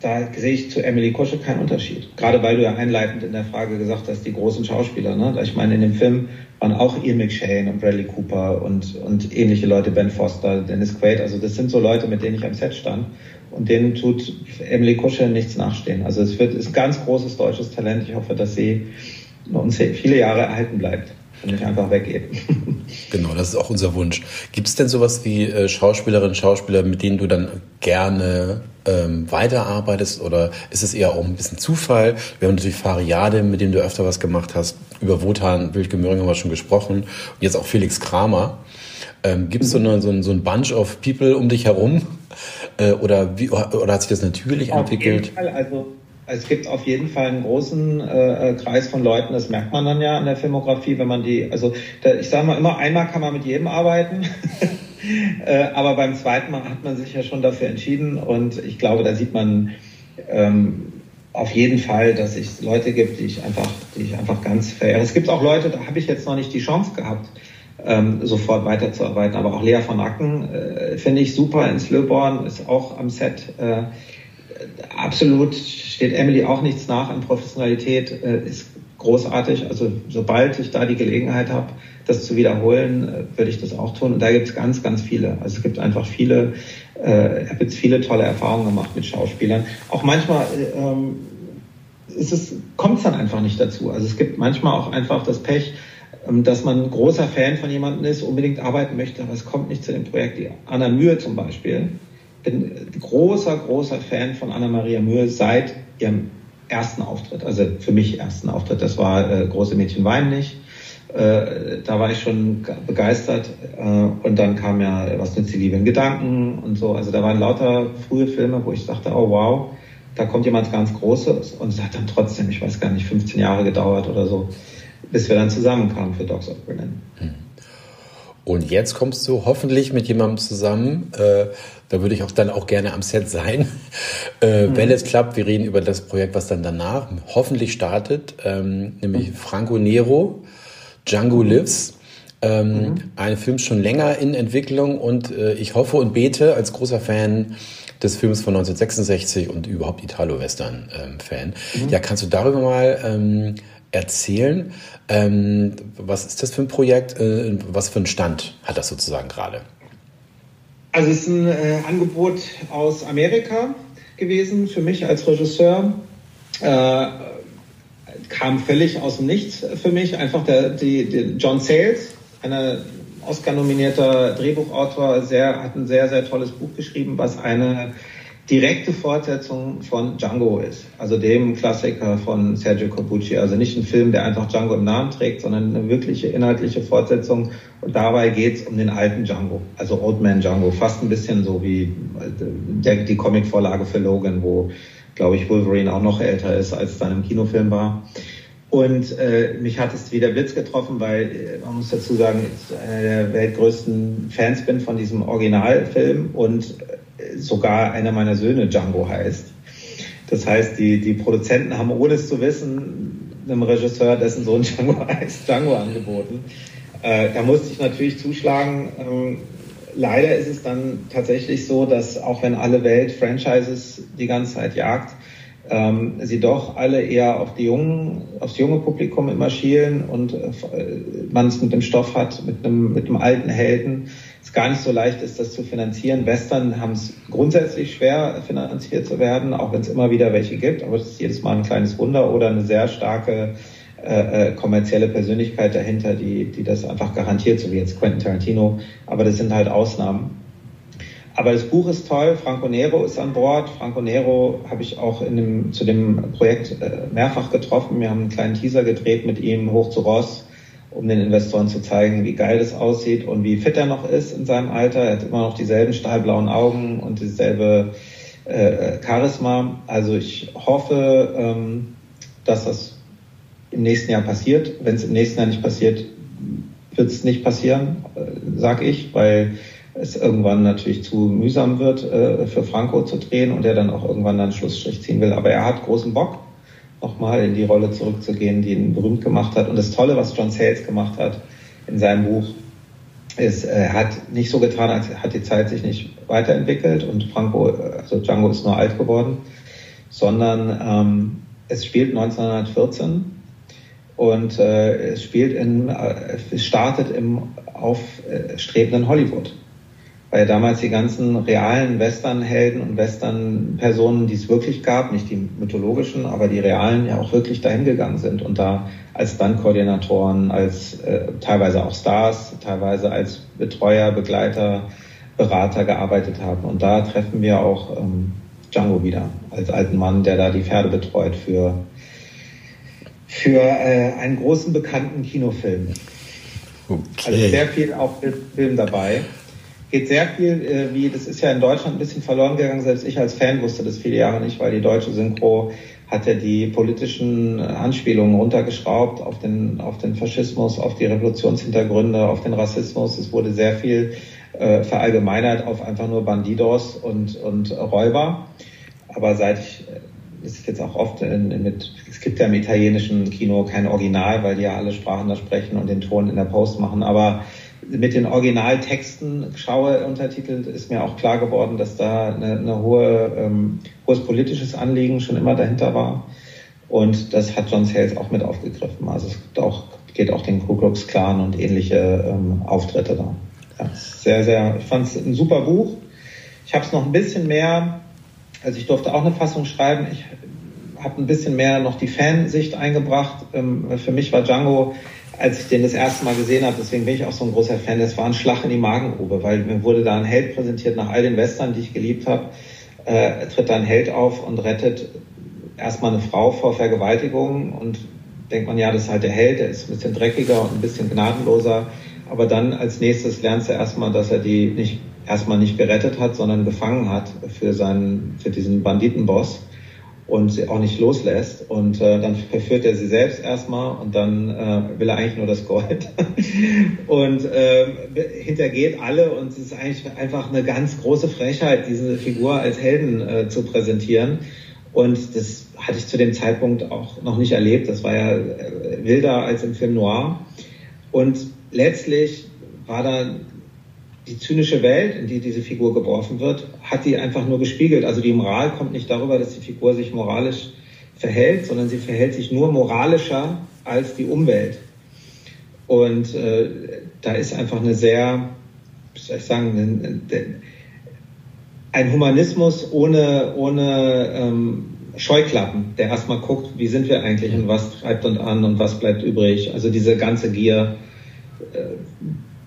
da sehe ich zu Emily Kusche keinen Unterschied. Gerade weil du ja einleitend in der Frage gesagt hast, die großen Schauspieler. Ne? Ich meine, in dem Film waren auch Ian McShane und Bradley Cooper und, und ähnliche Leute, Ben Foster, Dennis Quaid. Also das sind so Leute, mit denen ich am Set stand. Und denen tut Emily Kusche nichts nachstehen. Also es wird, ist ganz großes deutsches Talent. Ich hoffe, dass sie uns viele Jahre erhalten bleibt und nicht einfach weggeben. Genau, das ist auch unser Wunsch. Gibt es denn sowas wie äh, Schauspielerinnen, Schauspieler, mit denen du dann gerne ähm, weiterarbeitest oder ist es eher auch ein bisschen Zufall? Wir haben natürlich Fariade, mit dem du öfter was gemacht hast. Über Wotan Wildke Möhring haben wir schon gesprochen. Und jetzt auch Felix Kramer. Ähm, Gibt es so, eine, so, ein, so ein Bunch of People um dich herum? Äh, oder, wie, oder hat sich das natürlich Auf entwickelt? Jeden Fall. Also es gibt auf jeden Fall einen großen äh, Kreis von Leuten, das merkt man dann ja in der Filmografie, wenn man die, also da, ich sage mal immer, einmal kann man mit jedem arbeiten. äh, aber beim zweiten Mal hat man sich ja schon dafür entschieden und ich glaube, da sieht man ähm, auf jeden Fall, dass es Leute gibt, die ich einfach, die ich einfach ganz verehre. Es gibt auch Leute, da habe ich jetzt noch nicht die Chance gehabt, ähm, sofort weiterzuarbeiten. Aber auch Lea von Acken äh, finde ich super in Slöborn, ist auch am Set. Äh, absolut steht Emily auch nichts nach an Professionalität, äh, ist großartig. Also sobald ich da die Gelegenheit habe, das zu wiederholen, äh, würde ich das auch tun. Und da gibt es ganz, ganz viele. Also es gibt einfach viele, äh, ich habe jetzt viele tolle Erfahrungen gemacht mit Schauspielern. Auch manchmal ähm, es, kommt es dann einfach nicht dazu. Also es gibt manchmal auch einfach das Pech, ähm, dass man ein großer Fan von jemandem ist, unbedingt arbeiten möchte, aber es kommt nicht zu dem Projekt. Die Anna Mühe zum Beispiel, bin großer, großer Fan von Anna-Maria Mühe seit ihrem ersten Auftritt, also für mich ersten Auftritt. Das war äh, Große Mädchen weinen nicht. Äh, da war ich schon begeistert. Äh, und dann kam ja Was nützt die Liebe in Gedanken und so. Also da waren lauter frühe Filme, wo ich dachte, oh wow, da kommt jemand ganz Großes. Und es hat dann trotzdem, ich weiß gar nicht, 15 Jahre gedauert oder so, bis wir dann zusammenkamen für Dogs of Berlin. Hm. Und jetzt kommst du hoffentlich mit jemandem zusammen, äh, da würde ich auch dann auch gerne am Set sein. Äh, mhm. Wenn es klappt, wir reden über das Projekt, was dann danach hoffentlich startet, ähm, nämlich. Franco Nero, Django Lives. Ähm, mhm. Ein Film schon länger in Entwicklung und äh, ich hoffe und bete als großer Fan des Films von 1966 und überhaupt Italo-Western-Fan. Ähm, ja, kannst du darüber mal ähm, erzählen? Ähm, was ist das für ein Projekt? Äh, was für einen Stand hat das sozusagen gerade? Also es ist ein äh, Angebot aus Amerika gewesen für mich als Regisseur. Kam völlig aus dem Nichts für mich. Einfach der, die, die John Sayles, ein Oscar-nominierter Drehbuchautor, sehr, hat ein sehr, sehr tolles Buch geschrieben, was eine direkte Fortsetzung von Django ist, also dem Klassiker von Sergio Corbucci. Also nicht ein Film, der einfach Django im Namen trägt, sondern eine wirkliche inhaltliche Fortsetzung. Und dabei geht es um den alten Django, also Old Man Django, fast ein bisschen so wie äh, der, die Comicvorlage für Logan, wo, glaube ich, Wolverine auch noch älter ist, als es dann im Kinofilm war. Und äh, mich hat es wie der Blitz getroffen, weil äh, man muss dazu sagen, ich einer der weltgrößten Fans bin von diesem Originalfilm und sogar einer meiner Söhne Django heißt. Das heißt, die, die Produzenten haben, ohne es zu wissen, einem Regisseur, dessen Sohn Django heißt, Django angeboten. Äh, da musste ich natürlich zuschlagen. Ähm, leider ist es dann tatsächlich so, dass auch wenn alle Welt Franchises die ganze Zeit jagt, ähm, sie doch alle eher auf die jungen, aufs junge Publikum immer schielen und äh, man es mit dem Stoff hat, mit einem, mit einem alten Helden, es gar nicht so leicht ist, das zu finanzieren. Western haben es grundsätzlich schwer, finanziert zu werden, auch wenn es immer wieder welche gibt, aber es ist jedes Mal ein kleines Wunder oder eine sehr starke äh, äh, kommerzielle Persönlichkeit dahinter, die, die das einfach garantiert, so wie jetzt Quentin Tarantino. Aber das sind halt Ausnahmen. Aber das Buch ist toll. Franco Nero ist an Bord. Franco Nero habe ich auch in dem, zu dem Projekt äh, mehrfach getroffen. Wir haben einen kleinen Teaser gedreht mit ihm hoch zu Ross, um den Investoren zu zeigen, wie geil das aussieht und wie fit er noch ist in seinem Alter. Er hat immer noch dieselben stahlblauen Augen und dieselbe äh, Charisma. Also ich hoffe, ähm, dass das im nächsten Jahr passiert. Wenn es im nächsten Jahr nicht passiert, wird es nicht passieren, äh, sag ich, weil es irgendwann natürlich zu mühsam wird, äh, für Franco zu drehen und er dann auch irgendwann dann Schlussstrich ziehen will. Aber er hat großen Bock, nochmal in die Rolle zurückzugehen, die ihn berühmt gemacht hat. Und das Tolle, was John Sayles gemacht hat in seinem Buch, ist, er hat nicht so getan, als hat die Zeit sich nicht weiterentwickelt und Franco, also Django ist nur alt geworden, sondern ähm, es spielt 1914 und äh, es spielt in, äh, es startet im aufstrebenden Hollywood weil damals die ganzen realen Westernhelden und Westernpersonen, die es wirklich gab, nicht die mythologischen, aber die realen, ja auch wirklich dahin gegangen sind und da als Stuntkoordinatoren, als äh, teilweise auch Stars, teilweise als Betreuer, Begleiter, Berater gearbeitet haben. Und da treffen wir auch ähm, Django wieder, als alten Mann, der da die Pferde betreut für, für äh, einen großen bekannten Kinofilm. Okay. Also sehr viel auch Film dabei geht sehr viel, äh, wie, das ist ja in Deutschland ein bisschen verloren gegangen, selbst ich als Fan wusste das viele Jahre nicht, weil die deutsche Synchro hat ja die politischen Anspielungen runtergeschraubt auf den, auf den Faschismus, auf die Revolutionshintergründe, auf den Rassismus. Es wurde sehr viel äh, verallgemeinert auf einfach nur Bandidos und, und Räuber. Aber seit ich, das ist jetzt auch oft in, in mit, es gibt ja im italienischen Kino kein Original, weil die ja alle Sprachen da sprechen und den Ton in der Post machen. Aber mit den Originaltexten schaue, untertitelt, ist mir auch klar geworden, dass da eine, eine hohe, ähm, hohes politisches Anliegen schon immer dahinter war. Und das hat John Sayles auch mit aufgegriffen. Also es gibt auch, geht auch den Ku Klux Klan und ähnliche ähm, Auftritte da. Ja, sehr, sehr, ich fand es ein super Buch. Ich habe es noch ein bisschen mehr, also ich durfte auch eine Fassung schreiben. Ich habe ein bisschen mehr noch die Fansicht eingebracht. Ähm, für mich war Django als ich den das erste Mal gesehen habe, deswegen bin ich auch so ein großer Fan, das war ein Schlag in die Magengrube, weil mir wurde da ein Held präsentiert nach all den Western, die ich geliebt habe, äh, tritt da ein Held auf und rettet erstmal eine Frau vor Vergewaltigung und denkt man, ja, das ist halt der Held, der ist ein bisschen dreckiger und ein bisschen gnadenloser, aber dann als nächstes lernst du erstmal, dass er die nicht erstmal nicht gerettet hat, sondern gefangen hat für seinen, für diesen Banditenboss und sie auch nicht loslässt. Und äh, dann verführt er sie selbst erstmal und dann äh, will er eigentlich nur das Gold und äh, hintergeht alle und es ist eigentlich einfach eine ganz große Frechheit, diese Figur als Helden äh, zu präsentieren. Und das hatte ich zu dem Zeitpunkt auch noch nicht erlebt. Das war ja äh, wilder als im Film Noir. Und letztlich war da die zynische Welt, in die diese Figur geworfen wird, hat die einfach nur gespiegelt. Also die Moral kommt nicht darüber, dass die Figur sich moralisch verhält, sondern sie verhält sich nur moralischer als die Umwelt. Und äh, da ist einfach eine sehr, wie soll ich sagen, ein, ein Humanismus ohne, ohne ähm, Scheuklappen, der erstmal guckt, wie sind wir eigentlich und was treibt uns an und was bleibt übrig. Also diese ganze Gier, äh,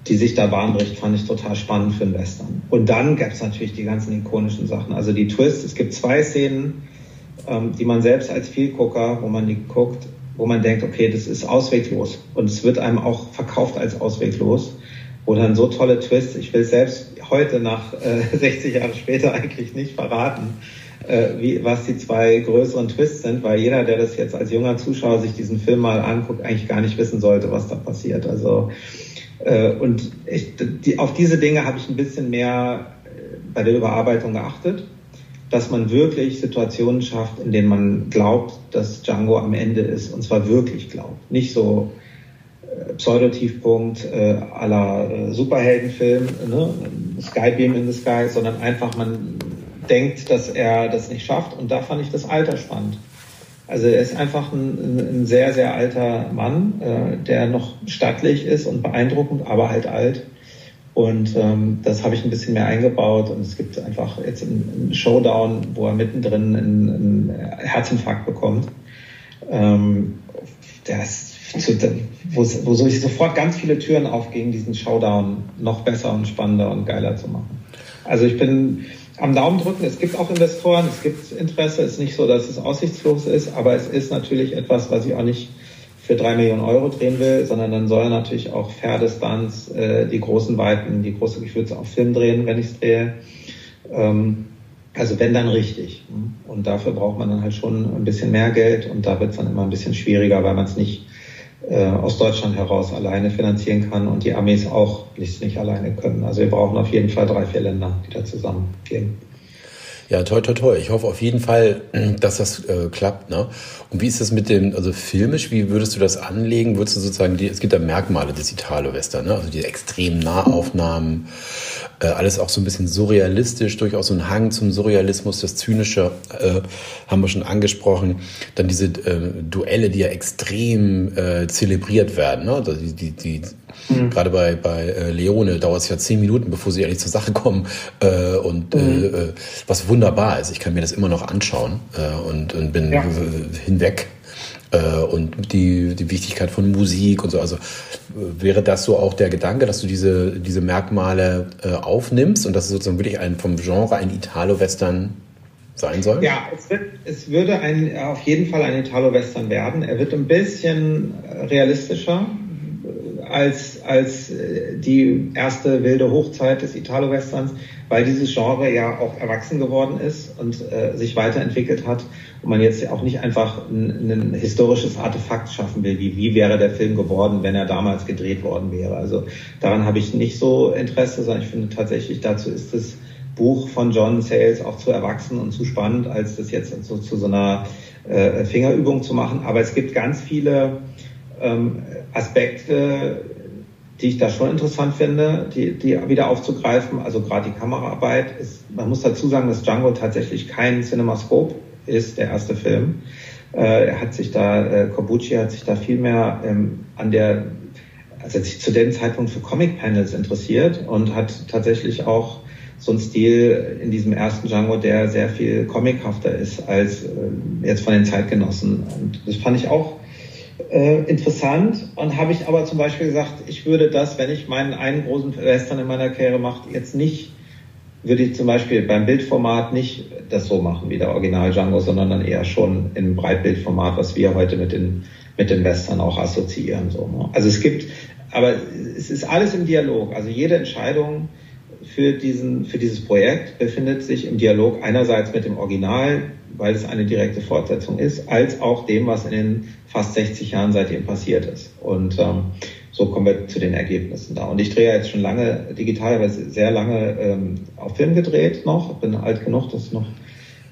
die sich da Bahn bricht, fand ich total spannend für einen Western. Und dann gab es natürlich die ganzen ikonischen Sachen. Also die Twists, es gibt zwei Szenen, ähm, die man selbst als Vielgucker, wo man die guckt, wo man denkt, okay, das ist ausweglos. Und es wird einem auch verkauft als ausweglos. Wo dann so tolle Twists, ich will selbst heute nach äh, 60 Jahren später eigentlich nicht verraten, äh, wie, was die zwei größeren Twists sind, weil jeder, der das jetzt als junger Zuschauer sich diesen Film mal anguckt, eigentlich gar nicht wissen sollte, was da passiert. Also und ich, die, auf diese Dinge habe ich ein bisschen mehr äh, bei der Überarbeitung geachtet, dass man wirklich Situationen schafft, in denen man glaubt, dass Django am Ende ist, und zwar wirklich glaubt. Nicht so äh, Pseudotiefpunkt äh, aller äh, Superheldenfilm, ne? Skybeam in the Sky, sondern einfach man denkt, dass er das nicht schafft. Und da fand ich das Alter spannend. Also er ist einfach ein, ein sehr, sehr alter Mann, äh, der noch stattlich ist und beeindruckend, aber halt alt. Und ähm, das habe ich ein bisschen mehr eingebaut und es gibt einfach jetzt einen Showdown, wo er mittendrin einen, einen Herzinfarkt bekommt. Ähm, das, wo, wo sich sofort ganz viele Türen aufgingen, diesen Showdown noch besser und spannender und geiler zu machen. Also ich bin am Daumen drücken. Es gibt auch Investoren, es gibt Interesse. Es ist nicht so, dass es aussichtslos ist, aber es ist natürlich etwas, was ich auch nicht für drei Millionen Euro drehen will, sondern dann soll natürlich auch Pferdestunts, äh, die großen Weiten, die große Gewürze auf Film drehen, wenn ich es drehe. Ähm, also wenn dann richtig. Und dafür braucht man dann halt schon ein bisschen mehr Geld und da wird es dann immer ein bisschen schwieriger, weil man es nicht äh, aus Deutschland heraus alleine finanzieren kann und die Armees auch nicht, nicht alleine können. Also wir brauchen auf jeden Fall drei, vier Länder, die da zusammengehen. Ja, toll, toll, toll. Ich hoffe auf jeden Fall, dass das äh, klappt. Ne? Und wie ist das mit dem, also filmisch, wie würdest du das anlegen? Würdest du sozusagen, die, es gibt da Merkmale des Italo-Western, ne? also die extremen Nahaufnahmen, äh, alles auch so ein bisschen surrealistisch, durchaus so ein Hang zum Surrealismus, das Zynische äh, haben wir schon angesprochen. Dann diese äh, Duelle, die ja extrem äh, zelebriert werden. Ne? Also die, die, die Mhm. Gerade bei, bei äh, Leone dauert es ja zehn Minuten, bevor sie eigentlich zur Sache kommen. Äh, und äh, mhm. äh, was wunderbar ist. Ich kann mir das immer noch anschauen äh, und, und bin ja. hinweg. Äh, und die, die Wichtigkeit von Musik und so. Also wäre das so auch der Gedanke, dass du diese, diese Merkmale äh, aufnimmst und dass es sozusagen wirklich ein, vom Genre ein Italo-Western sein soll? Ja, es, wird, es würde ein, auf jeden Fall ein Italo-Western werden. Er wird ein bisschen realistischer als, als äh, die erste wilde Hochzeit des Italo-Westerns, weil dieses Genre ja auch erwachsen geworden ist und äh, sich weiterentwickelt hat und man jetzt auch nicht einfach ein, ein historisches Artefakt schaffen will, wie wie wäre der Film geworden, wenn er damals gedreht worden wäre. Also daran habe ich nicht so Interesse, sondern ich finde tatsächlich dazu ist das Buch von John Sayles auch zu erwachsen und zu spannend, als das jetzt so zu so einer äh, Fingerübung zu machen. Aber es gibt ganz viele ähm, Aspekte, die ich da schon interessant finde, die, die wieder aufzugreifen. Also gerade die Kameraarbeit ist, man muss dazu sagen, dass Django tatsächlich kein Cinemascope ist, der erste Film. Äh, er hat sich da, äh, Corbucci hat sich da viel mehr ähm, an der, also sich zu dem Zeitpunkt für Comic-Panels interessiert und hat tatsächlich auch so einen Stil in diesem ersten Django, der sehr viel comichafter ist als äh, jetzt von den Zeitgenossen. Und das fand ich auch äh, interessant und habe ich aber zum Beispiel gesagt, ich würde das, wenn ich meinen einen großen Western in meiner Karriere mache, jetzt nicht, würde ich zum Beispiel beim Bildformat nicht das so machen wie der Original Django, sondern dann eher schon im Breitbildformat, was wir heute mit den, mit den Western auch assoziieren. So, ne? Also es gibt, aber es ist alles im Dialog. Also jede Entscheidung für diesen, für dieses Projekt befindet sich im Dialog einerseits mit dem Original, weil es eine direkte Fortsetzung ist, als auch dem, was in den fast 60 Jahren seitdem passiert ist. Und ähm, so kommen wir zu den Ergebnissen da. Und ich drehe jetzt schon lange digital, aber sehr lange ähm, auf Film gedreht noch. Bin alt genug, dass noch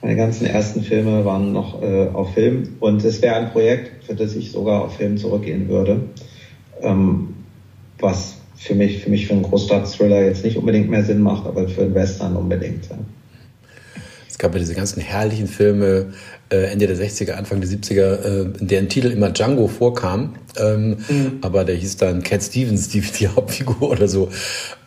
meine ganzen ersten Filme waren noch äh, auf Film. Und es wäre ein Projekt, für das ich sogar auf Film zurückgehen würde. Ähm, was für mich, für mich für einen Großstadt-Thriller jetzt nicht unbedingt mehr Sinn macht, aber für einen Western unbedingt. Ja gab ja diese ganzen herrlichen Filme äh, Ende der 60er, Anfang der 70er, äh, in deren Titel immer Django vorkam. Ähm, mhm. Aber der hieß dann Cat Stevens, die, die Hauptfigur oder so.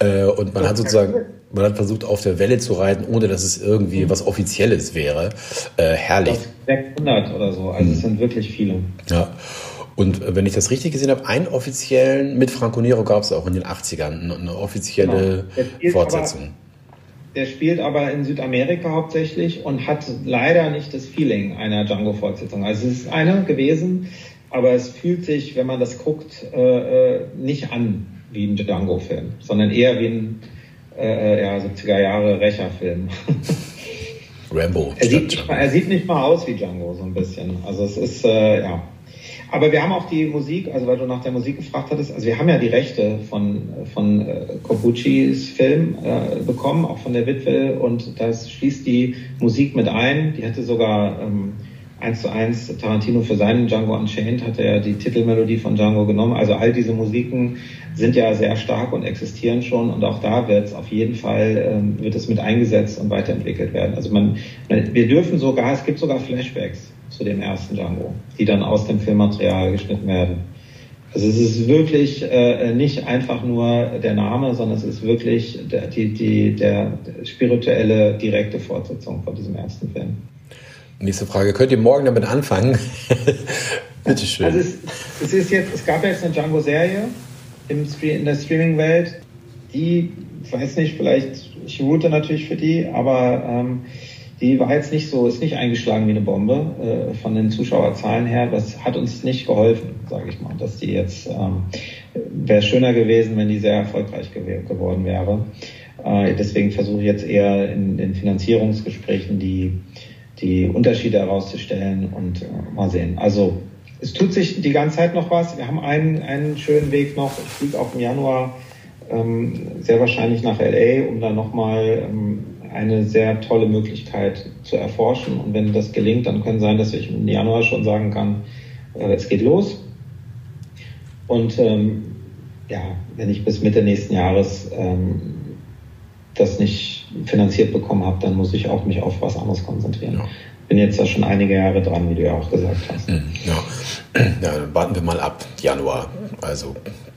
Äh, und man hat sozusagen, man hat versucht, auf der Welle zu reiten, ohne dass es irgendwie mhm. was Offizielles wäre. Äh, herrlich. 600 oder so, also mhm. es sind wirklich viele. Ja. Und äh, wenn ich das richtig gesehen habe, einen offiziellen, mit Franco Nero gab es auch in den 80ern, eine offizielle genau. Fortsetzung. Der spielt aber in Südamerika hauptsächlich und hat leider nicht das Feeling einer Django-Fortsetzung. Also es ist eine gewesen, aber es fühlt sich, wenn man das guckt, äh, äh nicht an wie ein Django-Film, sondern eher wie ein äh, äh ja, 70er Jahre Rächerfilm. Rambo. er, sieht mal, er sieht nicht mal aus wie Django, so ein bisschen. Also es ist, äh, ja, aber wir haben auch die Musik, also weil du nach der Musik gefragt hattest, also wir haben ja die Rechte von, von äh, Corbucci's Film äh, bekommen, auch von der Witwe und das schließt die Musik mit ein. Die hatte sogar ähm, eins zu eins Tarantino für seinen Django Unchained hat er die Titelmelodie von Django genommen. Also all diese Musiken sind ja sehr stark und existieren schon und auch da wird es auf jeden Fall ähm, wird es mit eingesetzt und weiterentwickelt werden. Also man, wir dürfen sogar, es gibt sogar Flashbacks zu dem ersten Django, die dann aus dem Filmmaterial geschnitten werden. Also es ist wirklich äh, nicht einfach nur der Name, sondern es ist wirklich der, die, die, der spirituelle, direkte Fortsetzung von diesem ersten Film. Nächste Frage, könnt ihr morgen damit anfangen? Bitte schön. Also es, es, ist jetzt, es gab jetzt eine Django-Serie in der Streaming-Welt, die, weiß nicht, vielleicht, ich route natürlich für die, aber ähm, die war jetzt nicht so, ist nicht eingeschlagen wie eine Bombe äh, von den Zuschauerzahlen her. Das hat uns nicht geholfen, sage ich mal, dass die jetzt, ähm, wäre schöner gewesen, wenn die sehr erfolgreich gew geworden wäre. Äh, deswegen versuche ich jetzt eher in den Finanzierungsgesprächen die, die Unterschiede herauszustellen und äh, mal sehen. Also es tut sich die ganze Zeit noch was. Wir haben einen, einen schönen Weg noch. Ich fliege auch im Januar ähm, sehr wahrscheinlich nach LA, um da nochmal ähm, eine sehr tolle Möglichkeit zu erforschen. Und wenn das gelingt, dann kann sein, dass ich im Januar schon sagen kann, äh, es geht los. Und ähm, ja, wenn ich bis Mitte nächsten Jahres ähm, das nicht finanziert bekommen habe, dann muss ich auch mich auf was anderes konzentrieren. Ja. Bin jetzt da schon einige Jahre dran, wie du ja auch gesagt hast. Hm, ja, ja warten wir mal ab, Januar. Also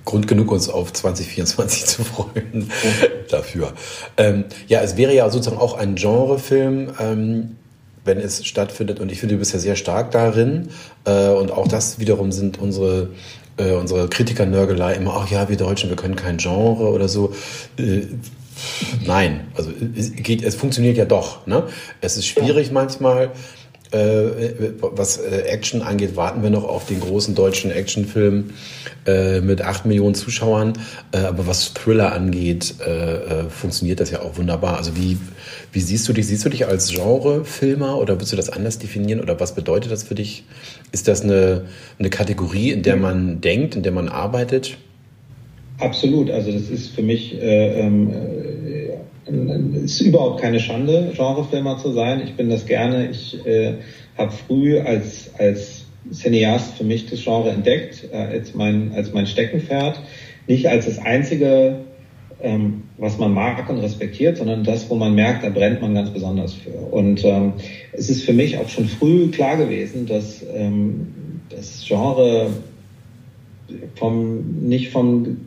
Grund genug, uns auf 2024 zu freuen dafür. Ähm, ja, es wäre ja sozusagen auch ein Genrefilm, ähm, wenn es stattfindet. Und ich finde, du bist ja sehr stark darin. Äh, und auch das wiederum sind unsere äh, unsere Kritiker-Nörgelei immer, ach ja, wir Deutschen, wir können kein Genre oder so. Äh, nein, also es, geht, es funktioniert ja doch. Ne? Es ist schwierig manchmal, äh, was äh, Action angeht, warten wir noch auf den großen deutschen Actionfilm äh, mit acht Millionen Zuschauern. Äh, aber was Thriller angeht, äh, funktioniert das ja auch wunderbar. Also wie, wie siehst du dich? Siehst du dich als Genrefilmer oder würdest du das anders definieren? Oder was bedeutet das für dich? Ist das eine, eine Kategorie, in der man denkt, in der man arbeitet? Absolut. Also das ist für mich ähm, es ist überhaupt keine Schande, Genrefilmer zu sein. Ich bin das gerne. Ich äh, habe früh als, als Cineast für mich das Genre entdeckt, äh, als, mein, als mein Steckenpferd. Nicht als das einzige, ähm, was man mag und respektiert, sondern das, wo man merkt, da brennt man ganz besonders für. Und ähm, es ist für mich auch schon früh klar gewesen, dass ähm, das Genre vom, nicht vom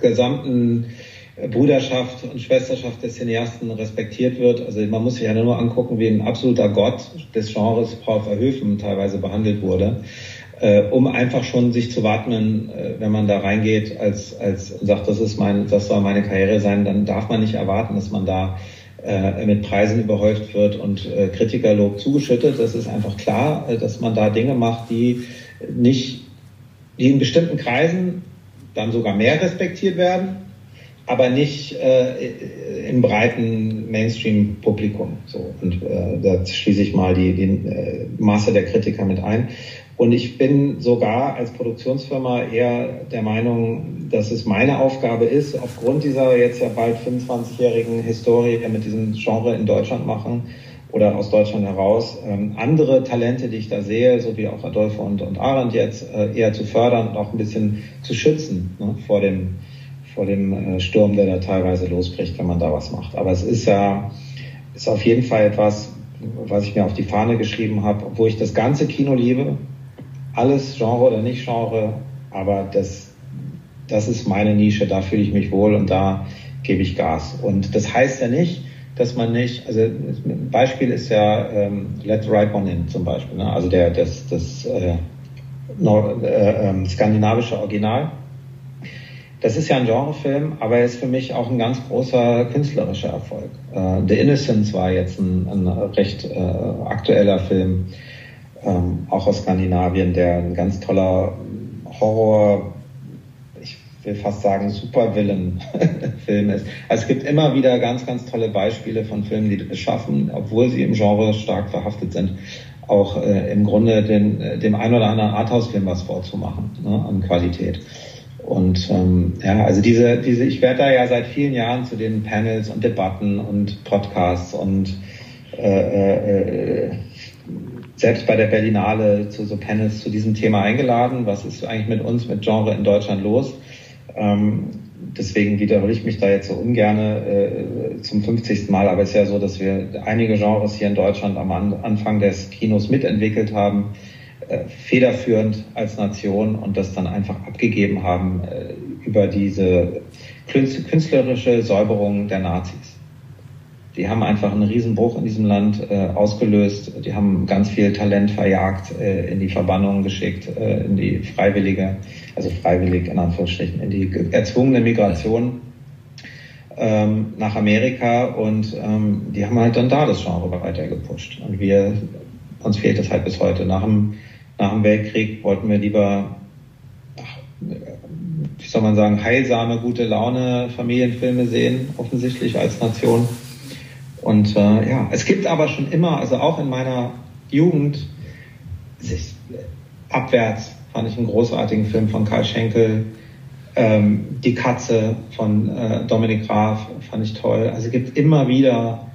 gesamten Bruderschaft und Schwesterschaft des Cineasten respektiert wird. Also man muss sich ja nur angucken, wie ein absoluter Gott des Genres Paul Verhoeven teilweise behandelt wurde, äh, um einfach schon sich zu wappnen, äh, wenn man da reingeht als, als sagt, das ist mein, das soll meine Karriere sein, dann darf man nicht erwarten, dass man da äh, mit Preisen überhäuft wird und äh, Kritikerlob zugeschüttet. Das ist einfach klar, äh, dass man da Dinge macht, die nicht, die in bestimmten Kreisen dann sogar mehr respektiert werden aber nicht äh, im breiten Mainstream-Publikum. So und äh, da schließe ich mal die, die äh, Masse der Kritiker mit ein. Und ich bin sogar als Produktionsfirma eher der Meinung, dass es meine Aufgabe ist, aufgrund dieser jetzt ja bald 25-jährigen Historie mit diesem Genre in Deutschland machen oder aus Deutschland heraus, ähm, andere Talente, die ich da sehe, so wie auch Adolfo und, und Arendt jetzt, äh, eher zu fördern und auch ein bisschen zu schützen ne, vor dem vor dem äh, Sturm, der da teilweise losbricht, wenn man da was macht. Aber es ist ja, ist auf jeden Fall etwas, was ich mir auf die Fahne geschrieben habe, obwohl ich das ganze Kino liebe, alles Genre oder nicht Genre, aber das, das ist meine Nische, da fühle ich mich wohl und da gebe ich Gas. Und das heißt ja nicht, dass man nicht, also ein Beispiel ist ja ähm, Let Right One In zum Beispiel, ne? also der, das, das äh, Nord, äh, äh, skandinavische Original das ist ja ein Genrefilm, aber er ist für mich auch ein ganz großer künstlerischer Erfolg. Äh, The Innocence war jetzt ein, ein recht äh, aktueller Film, ähm, auch aus Skandinavien, der ein ganz toller Horror, ich will fast sagen Supervillain-Film ist. Also es gibt immer wieder ganz, ganz tolle Beispiele von Filmen, die es schaffen, obwohl sie im Genre stark verhaftet sind, auch äh, im Grunde den, dem ein oder anderen Arthouse-Film was vorzumachen ne, an Qualität. Und ähm, ja, also diese, diese, ich werde da ja seit vielen Jahren zu den Panels und Debatten und Podcasts und äh, äh, selbst bei der Berlinale zu so Panels zu diesem Thema eingeladen. Was ist eigentlich mit uns, mit Genre in Deutschland los? Ähm, deswegen wiederhole ich mich da jetzt so ungern äh, zum 50. Mal, aber es ist ja so, dass wir einige Genres hier in Deutschland am Anfang des Kinos mitentwickelt haben äh, federführend als Nation und das dann einfach abgegeben haben äh, über diese künstlerische Säuberung der Nazis. Die haben einfach einen Riesenbruch in diesem Land äh, ausgelöst. Die haben ganz viel Talent verjagt, äh, in die Verbannung geschickt, äh, in die freiwillige, also freiwillig in Anführungsstrichen, in die erzwungene Migration. ähm, nach Amerika und ähm, die haben halt dann da das Genre weiter gepusht. Und wir, uns fehlt es halt bis heute. Nach dem, nach dem Weltkrieg wollten wir lieber, wie soll man sagen, heilsame, gute Laune Familienfilme sehen, offensichtlich als Nation. Und äh, ja, es gibt aber schon immer, also auch in meiner Jugend, sich, abwärts fand ich einen großartigen Film von Karl Schenkel. Ähm, Die Katze von äh, Dominik Graf fand ich toll. Also es gibt immer wieder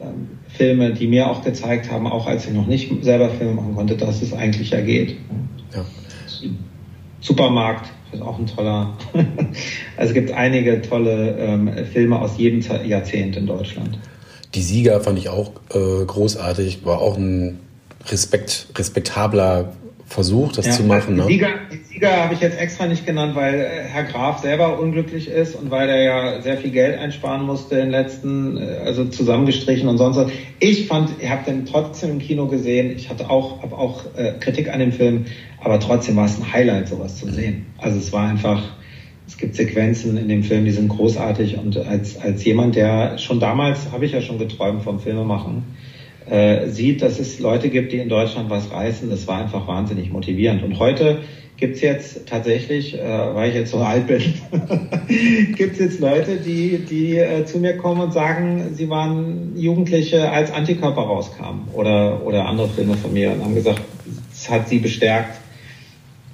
ähm, Filme, die mir auch gezeigt haben, auch als ich noch nicht selber Filme machen konnte, dass es eigentlich ja geht. Ja. Supermarkt ist auch ein toller. also es gibt einige tolle ähm, Filme aus jedem Jahrzehnt in Deutschland. Die Sieger fand ich auch äh, großartig, war auch ein Respekt, respektabler Versuch, das ja, zu machen. Die ne? Sieger, die Sieger habe ich jetzt extra nicht genannt, weil äh, Herr Graf selber unglücklich ist und weil er ja sehr viel Geld einsparen musste in den letzten, äh, also zusammengestrichen und sonst was. Ich fand, ich habe den trotzdem im Kino gesehen. Ich hatte auch, habe auch äh, Kritik an dem Film, aber trotzdem war es ein Highlight, sowas zu sehen. Also es war einfach, es gibt Sequenzen in dem Film, die sind großartig und als, als jemand, der schon damals, habe ich ja schon geträumt vom Filmemachen, äh, sieht, dass es Leute gibt, die in Deutschland was reißen, das war einfach wahnsinnig motivierend. Und heute gibt es jetzt tatsächlich, äh, weil ich jetzt so alt bin, gibt es jetzt Leute, die, die äh, zu mir kommen und sagen, sie waren Jugendliche, als Antikörper rauskamen oder, oder andere Filme von mir und haben gesagt, es hat sie bestärkt,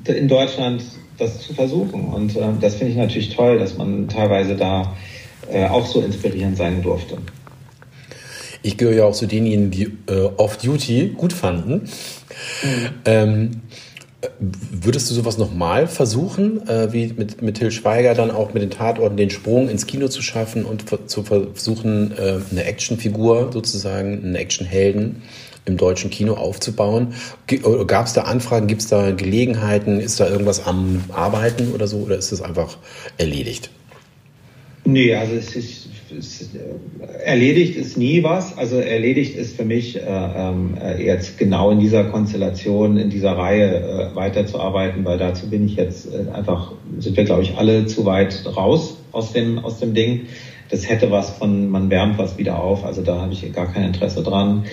in Deutschland das zu versuchen. Und äh, das finde ich natürlich toll, dass man teilweise da äh, auch so inspirierend sein durfte. Ich gehöre ja auch zu denjenigen, die äh, Off-Duty gut fanden. Mhm. Ähm, würdest du sowas nochmal versuchen, äh, wie mit, mit Till Schweiger dann auch mit den Tatorten den Sprung ins Kino zu schaffen und zu versuchen, äh, eine Actionfigur sozusagen, einen Actionhelden im deutschen Kino aufzubauen? Gab es da Anfragen, gibt es da Gelegenheiten, ist da irgendwas am Arbeiten oder so oder ist das einfach erledigt? Nee, also es ist ist, äh, erledigt ist nie was. Also erledigt ist für mich äh, äh, jetzt genau in dieser Konstellation, in dieser Reihe äh, weiterzuarbeiten, weil dazu bin ich jetzt äh, einfach, sind wir glaube ich alle zu weit raus aus dem, aus dem Ding. Das hätte was von, man wärmt was wieder auf, also da habe ich gar kein Interesse dran.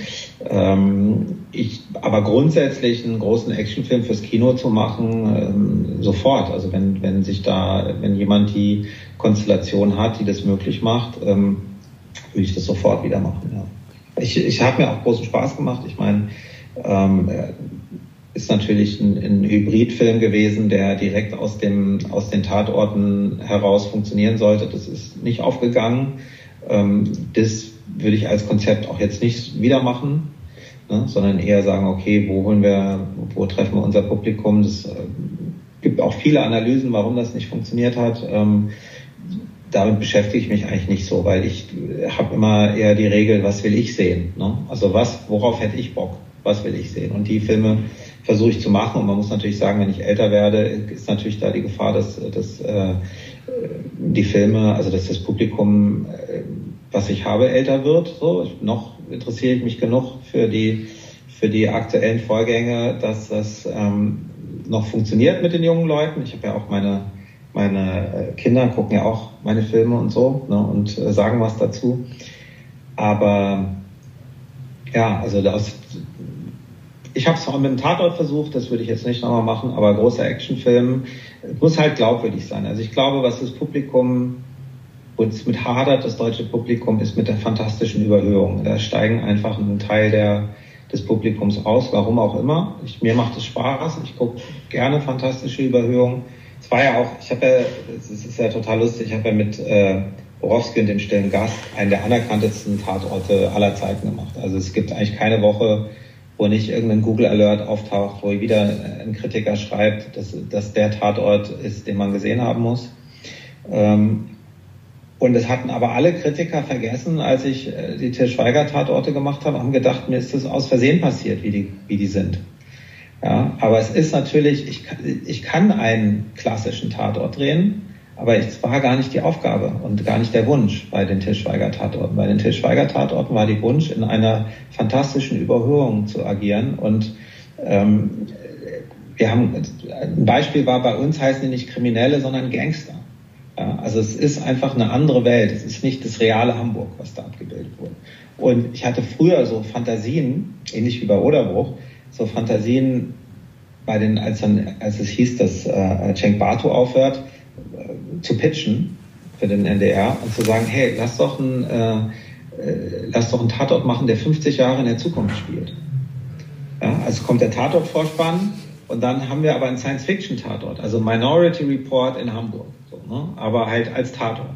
Ähm, ich, aber grundsätzlich einen großen Actionfilm fürs Kino zu machen, ähm, sofort. Also wenn, wenn sich da, wenn jemand die Konstellation hat, die das möglich macht, ähm, würde ich das sofort wieder machen. Ja. Ich, ich habe mir auch großen Spaß gemacht. Ich meine, ähm, ist natürlich ein, ein Hybridfilm gewesen, der direkt aus, dem, aus den Tatorten heraus funktionieren sollte. Das ist nicht aufgegangen. Ähm, das würde ich als Konzept auch jetzt nicht wieder machen, ne, sondern eher sagen, okay, wo holen wir, wo treffen wir unser Publikum? Es äh, gibt auch viele Analysen, warum das nicht funktioniert hat. Ähm, damit beschäftige ich mich eigentlich nicht so, weil ich habe immer eher die Regel, was will ich sehen? Ne? Also was, worauf hätte ich Bock? Was will ich sehen? Und die Filme versuche ich zu machen. Und man muss natürlich sagen, wenn ich älter werde, ist natürlich da die Gefahr, dass, dass äh, die Filme, also dass das Publikum, äh, was ich habe, älter wird. So, noch interessiere ich mich genug für die für die aktuellen Vorgänge, dass das ähm, noch funktioniert mit den jungen Leuten. Ich habe ja auch meine meine äh, Kinder gucken ja auch meine Filme und so ne, und äh, sagen was dazu. Aber ja, also das, ich habe es auch mit dem Tatort versucht, das würde ich jetzt nicht nochmal machen, aber großer Actionfilm muss halt glaubwürdig sein. Also ich glaube, was das Publikum uns mit hadert, das deutsche Publikum, ist mit der fantastischen Überhöhung. Da steigen einfach ein Teil der, des Publikums aus, warum auch immer. Ich, mir macht es Spaß, ich gucke gerne fantastische Überhöhungen. Es war ja auch, ich habe ja, es ist ja total lustig, ich habe ja mit äh, Borowski und dem stillen Gast einen der anerkanntesten Tatorte aller Zeiten gemacht. Also es gibt eigentlich keine Woche, wo nicht irgendein Google Alert auftaucht, wo wieder ein Kritiker schreibt, dass, dass der Tatort ist, den man gesehen haben muss. Ähm, und es hatten aber alle Kritiker vergessen, als ich äh, die Til Schweiger Tatorte gemacht habe, haben gedacht, mir ist das aus Versehen passiert, wie die, wie die sind. Ja, aber es ist natürlich, ich, ich kann einen klassischen Tatort drehen, aber es war gar nicht die Aufgabe und gar nicht der Wunsch bei den Tischweiger Tatorten. Bei den Tischweiger Tatorten war die Wunsch, in einer fantastischen Überhöhung zu agieren und ähm, wir haben, ein Beispiel war, bei uns heißen die nicht Kriminelle, sondern Gangster. Ja, also es ist einfach eine andere Welt. Es ist nicht das reale Hamburg, was da abgebildet wurde. Und ich hatte früher so Fantasien, ähnlich wie bei Oderbruch, so Fantasien bei den, als dann, als es hieß, dass äh, Cenk Batu aufhört, äh, zu pitchen für den NDR und zu sagen, hey, lass doch ein, äh, äh, lass doch einen Tatort machen, der 50 Jahre in der Zukunft spielt. Ja, also kommt der Tatort-Vorspann und dann haben wir aber einen Science-Fiction-Tatort, also Minority Report in Hamburg, so, ne? aber halt als Tatort.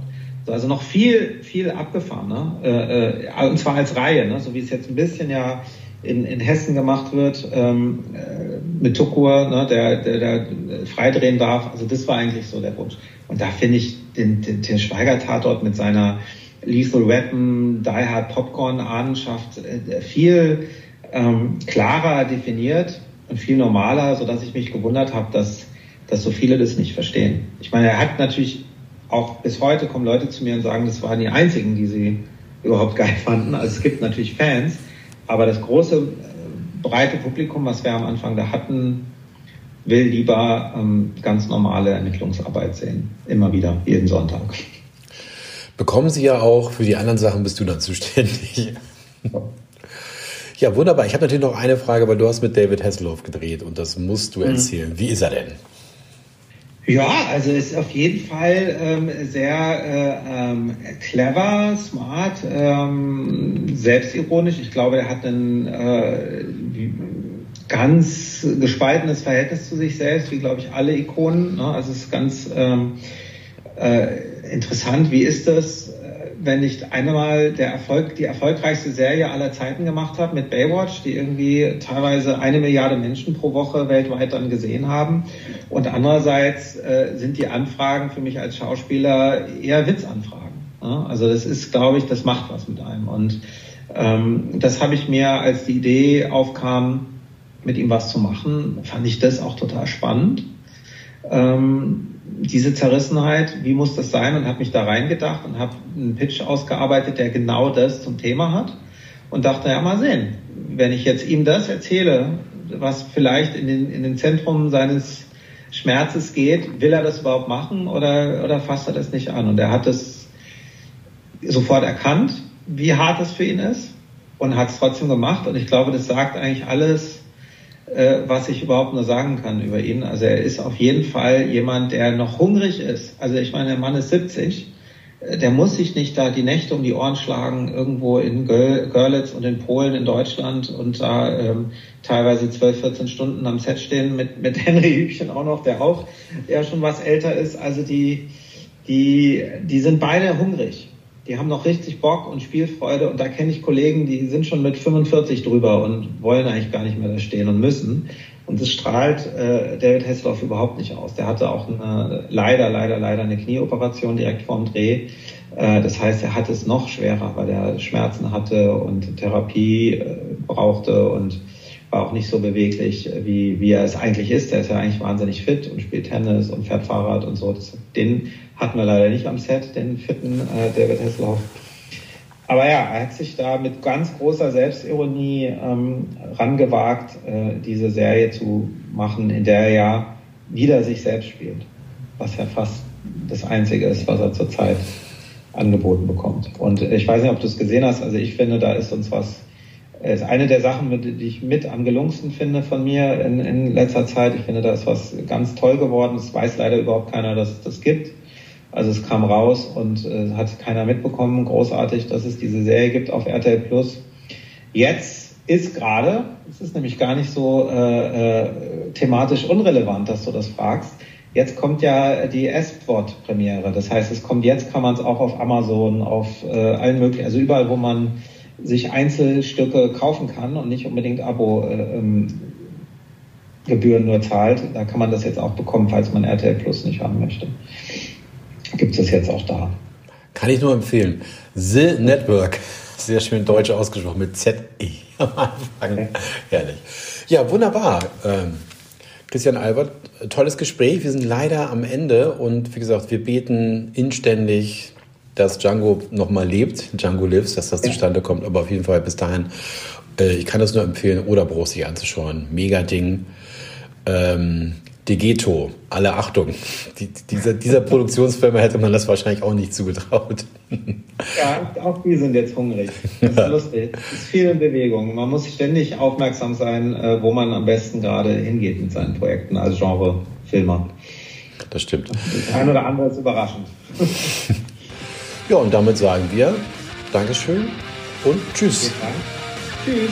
So, also noch viel, viel abgefahren, ne? Äh, äh, und zwar als Reihe, ne? so wie es jetzt ein bisschen ja in, in Hessen gemacht wird, ähm, äh, mit Tukur, ne, der, der, der freidrehen darf. Also das war eigentlich so der Wunsch. Und da finde ich den, den, den Schweiger-Tatort mit seiner Lethal Weapon, Die Hard Popcorn Ahnenschaft äh, viel ähm, klarer definiert und viel normaler, so dass ich mich gewundert habe, dass, dass so viele das nicht verstehen. Ich meine, er hat natürlich auch bis heute kommen Leute zu mir und sagen, das waren die einzigen, die sie überhaupt geil fanden. Also es gibt natürlich Fans, aber das große, äh, breite Publikum, was wir am Anfang da hatten, will lieber ähm, ganz normale Ermittlungsarbeit sehen. Immer wieder, jeden Sonntag. Bekommen Sie ja auch, für die anderen Sachen bist du dann zuständig. Ja, wunderbar. Ich habe natürlich noch eine Frage, weil du hast mit David Hasselhoff gedreht und das musst du mhm. erzählen. Mhm. Wie ist er denn? Ja, also ist auf jeden Fall ähm, sehr äh, ähm, clever, smart, ähm, selbstironisch. Ich glaube, er hat ein äh, ganz gespaltenes Verhältnis zu sich selbst, wie glaube ich alle Ikonen. Ne? Also es ist ganz ähm, äh, interessant. Wie ist das? Wenn nicht einmal der Erfolg, die erfolgreichste Serie aller Zeiten gemacht habe mit Baywatch, die irgendwie teilweise eine Milliarde Menschen pro Woche weltweit dann gesehen haben. Und andererseits äh, sind die Anfragen für mich als Schauspieler eher Witzanfragen. Ja? Also das ist, glaube ich, das macht was mit einem. Und ähm, das habe ich mir, als die Idee aufkam, mit ihm was zu machen, fand ich das auch total spannend. Ähm, diese Zerrissenheit, wie muss das sein? Und habe mich da reingedacht und habe einen Pitch ausgearbeitet, der genau das zum Thema hat. Und dachte, ja, mal sehen, wenn ich jetzt ihm das erzähle, was vielleicht in den, in den Zentrum seines Schmerzes geht, will er das überhaupt machen oder, oder fasst er das nicht an? Und er hat es sofort erkannt, wie hart es für ihn ist und hat es trotzdem gemacht. Und ich glaube, das sagt eigentlich alles was ich überhaupt nur sagen kann über ihn. Also er ist auf jeden Fall jemand, der noch hungrig ist. Also ich meine, der Mann ist 70. Äh, der muss sich nicht da die Nächte um die Ohren schlagen, irgendwo in Görlitz und in Polen, in Deutschland und da ähm, teilweise 12, 14 Stunden am Set stehen mit, mit Henry Hübchen auch noch, der auch der schon was älter ist. Also die, die, die sind beide hungrig die haben noch richtig Bock und Spielfreude und da kenne ich Kollegen, die sind schon mit 45 drüber und wollen eigentlich gar nicht mehr da stehen und müssen. Und das strahlt äh, David Hasselhoff überhaupt nicht aus. Der hatte auch eine, leider, leider, leider eine Knieoperation direkt vorm Dreh. Äh, das heißt, er hatte es noch schwerer, weil er Schmerzen hatte und Therapie äh, brauchte und war auch nicht so beweglich, wie, wie er es eigentlich ist. Er ist ja eigentlich wahnsinnig fit und spielt Tennis und fährt Fahrrad und so. Das, den hatten wir leider nicht am Set, den fitten äh, David Hasselhoff. Aber ja, er hat sich da mit ganz großer Selbstironie ähm, rangewagt, äh, diese Serie zu machen, in der er ja wieder sich selbst spielt. Was ja fast das Einzige ist, was er zurzeit angeboten bekommt. Und ich weiß nicht, ob du es gesehen hast. Also ich finde, da ist uns was, ist eine der Sachen, die ich mit am gelungensten finde von mir in, in letzter Zeit. Ich finde, da ist was ganz toll geworden. Es weiß leider überhaupt keiner, dass es das gibt. Also es kam raus und äh, hat keiner mitbekommen. Großartig, dass es diese Serie gibt auf RTL Plus. Jetzt ist gerade, es ist nämlich gar nicht so äh, äh, thematisch unrelevant, dass du das fragst. Jetzt kommt ja die S-Sport-Premiere. Das heißt, es kommt jetzt, kann man es auch auf Amazon, auf äh, allen möglichen, also überall, wo man sich Einzelstücke kaufen kann und nicht unbedingt Abo äh, ähm, nur zahlt. Da kann man das jetzt auch bekommen, falls man RTL Plus nicht haben möchte gibt es das jetzt auch da. Kann ich nur empfehlen. The Network. Sehr schön deutsch ausgesprochen mit ZE am Anfang. Herrlich. Ja, wunderbar. Ähm, Christian Albert, tolles Gespräch. Wir sind leider am Ende und wie gesagt, wir beten inständig, dass Django nochmal lebt, Django lives, dass das zustande kommt. Aber auf jeden Fall bis dahin, äh, ich kann das nur empfehlen, oder Bruch sich anzuschauen. Mega Ding. Ähm, Degeto, alle Achtung. Die, dieser, dieser Produktionsfirma hätte man das wahrscheinlich auch nicht zugetraut. Ja, auch die sind jetzt hungrig. Das ist lustig. Es ist viel in Bewegung. Man muss ständig aufmerksam sein, äh, wo man am besten gerade hingeht mit seinen Projekten als Genre-Filmer. Das stimmt. Das ein oder andere ist überraschend. Ja, und damit sagen wir Dankeschön und Tschüss. Tschüss.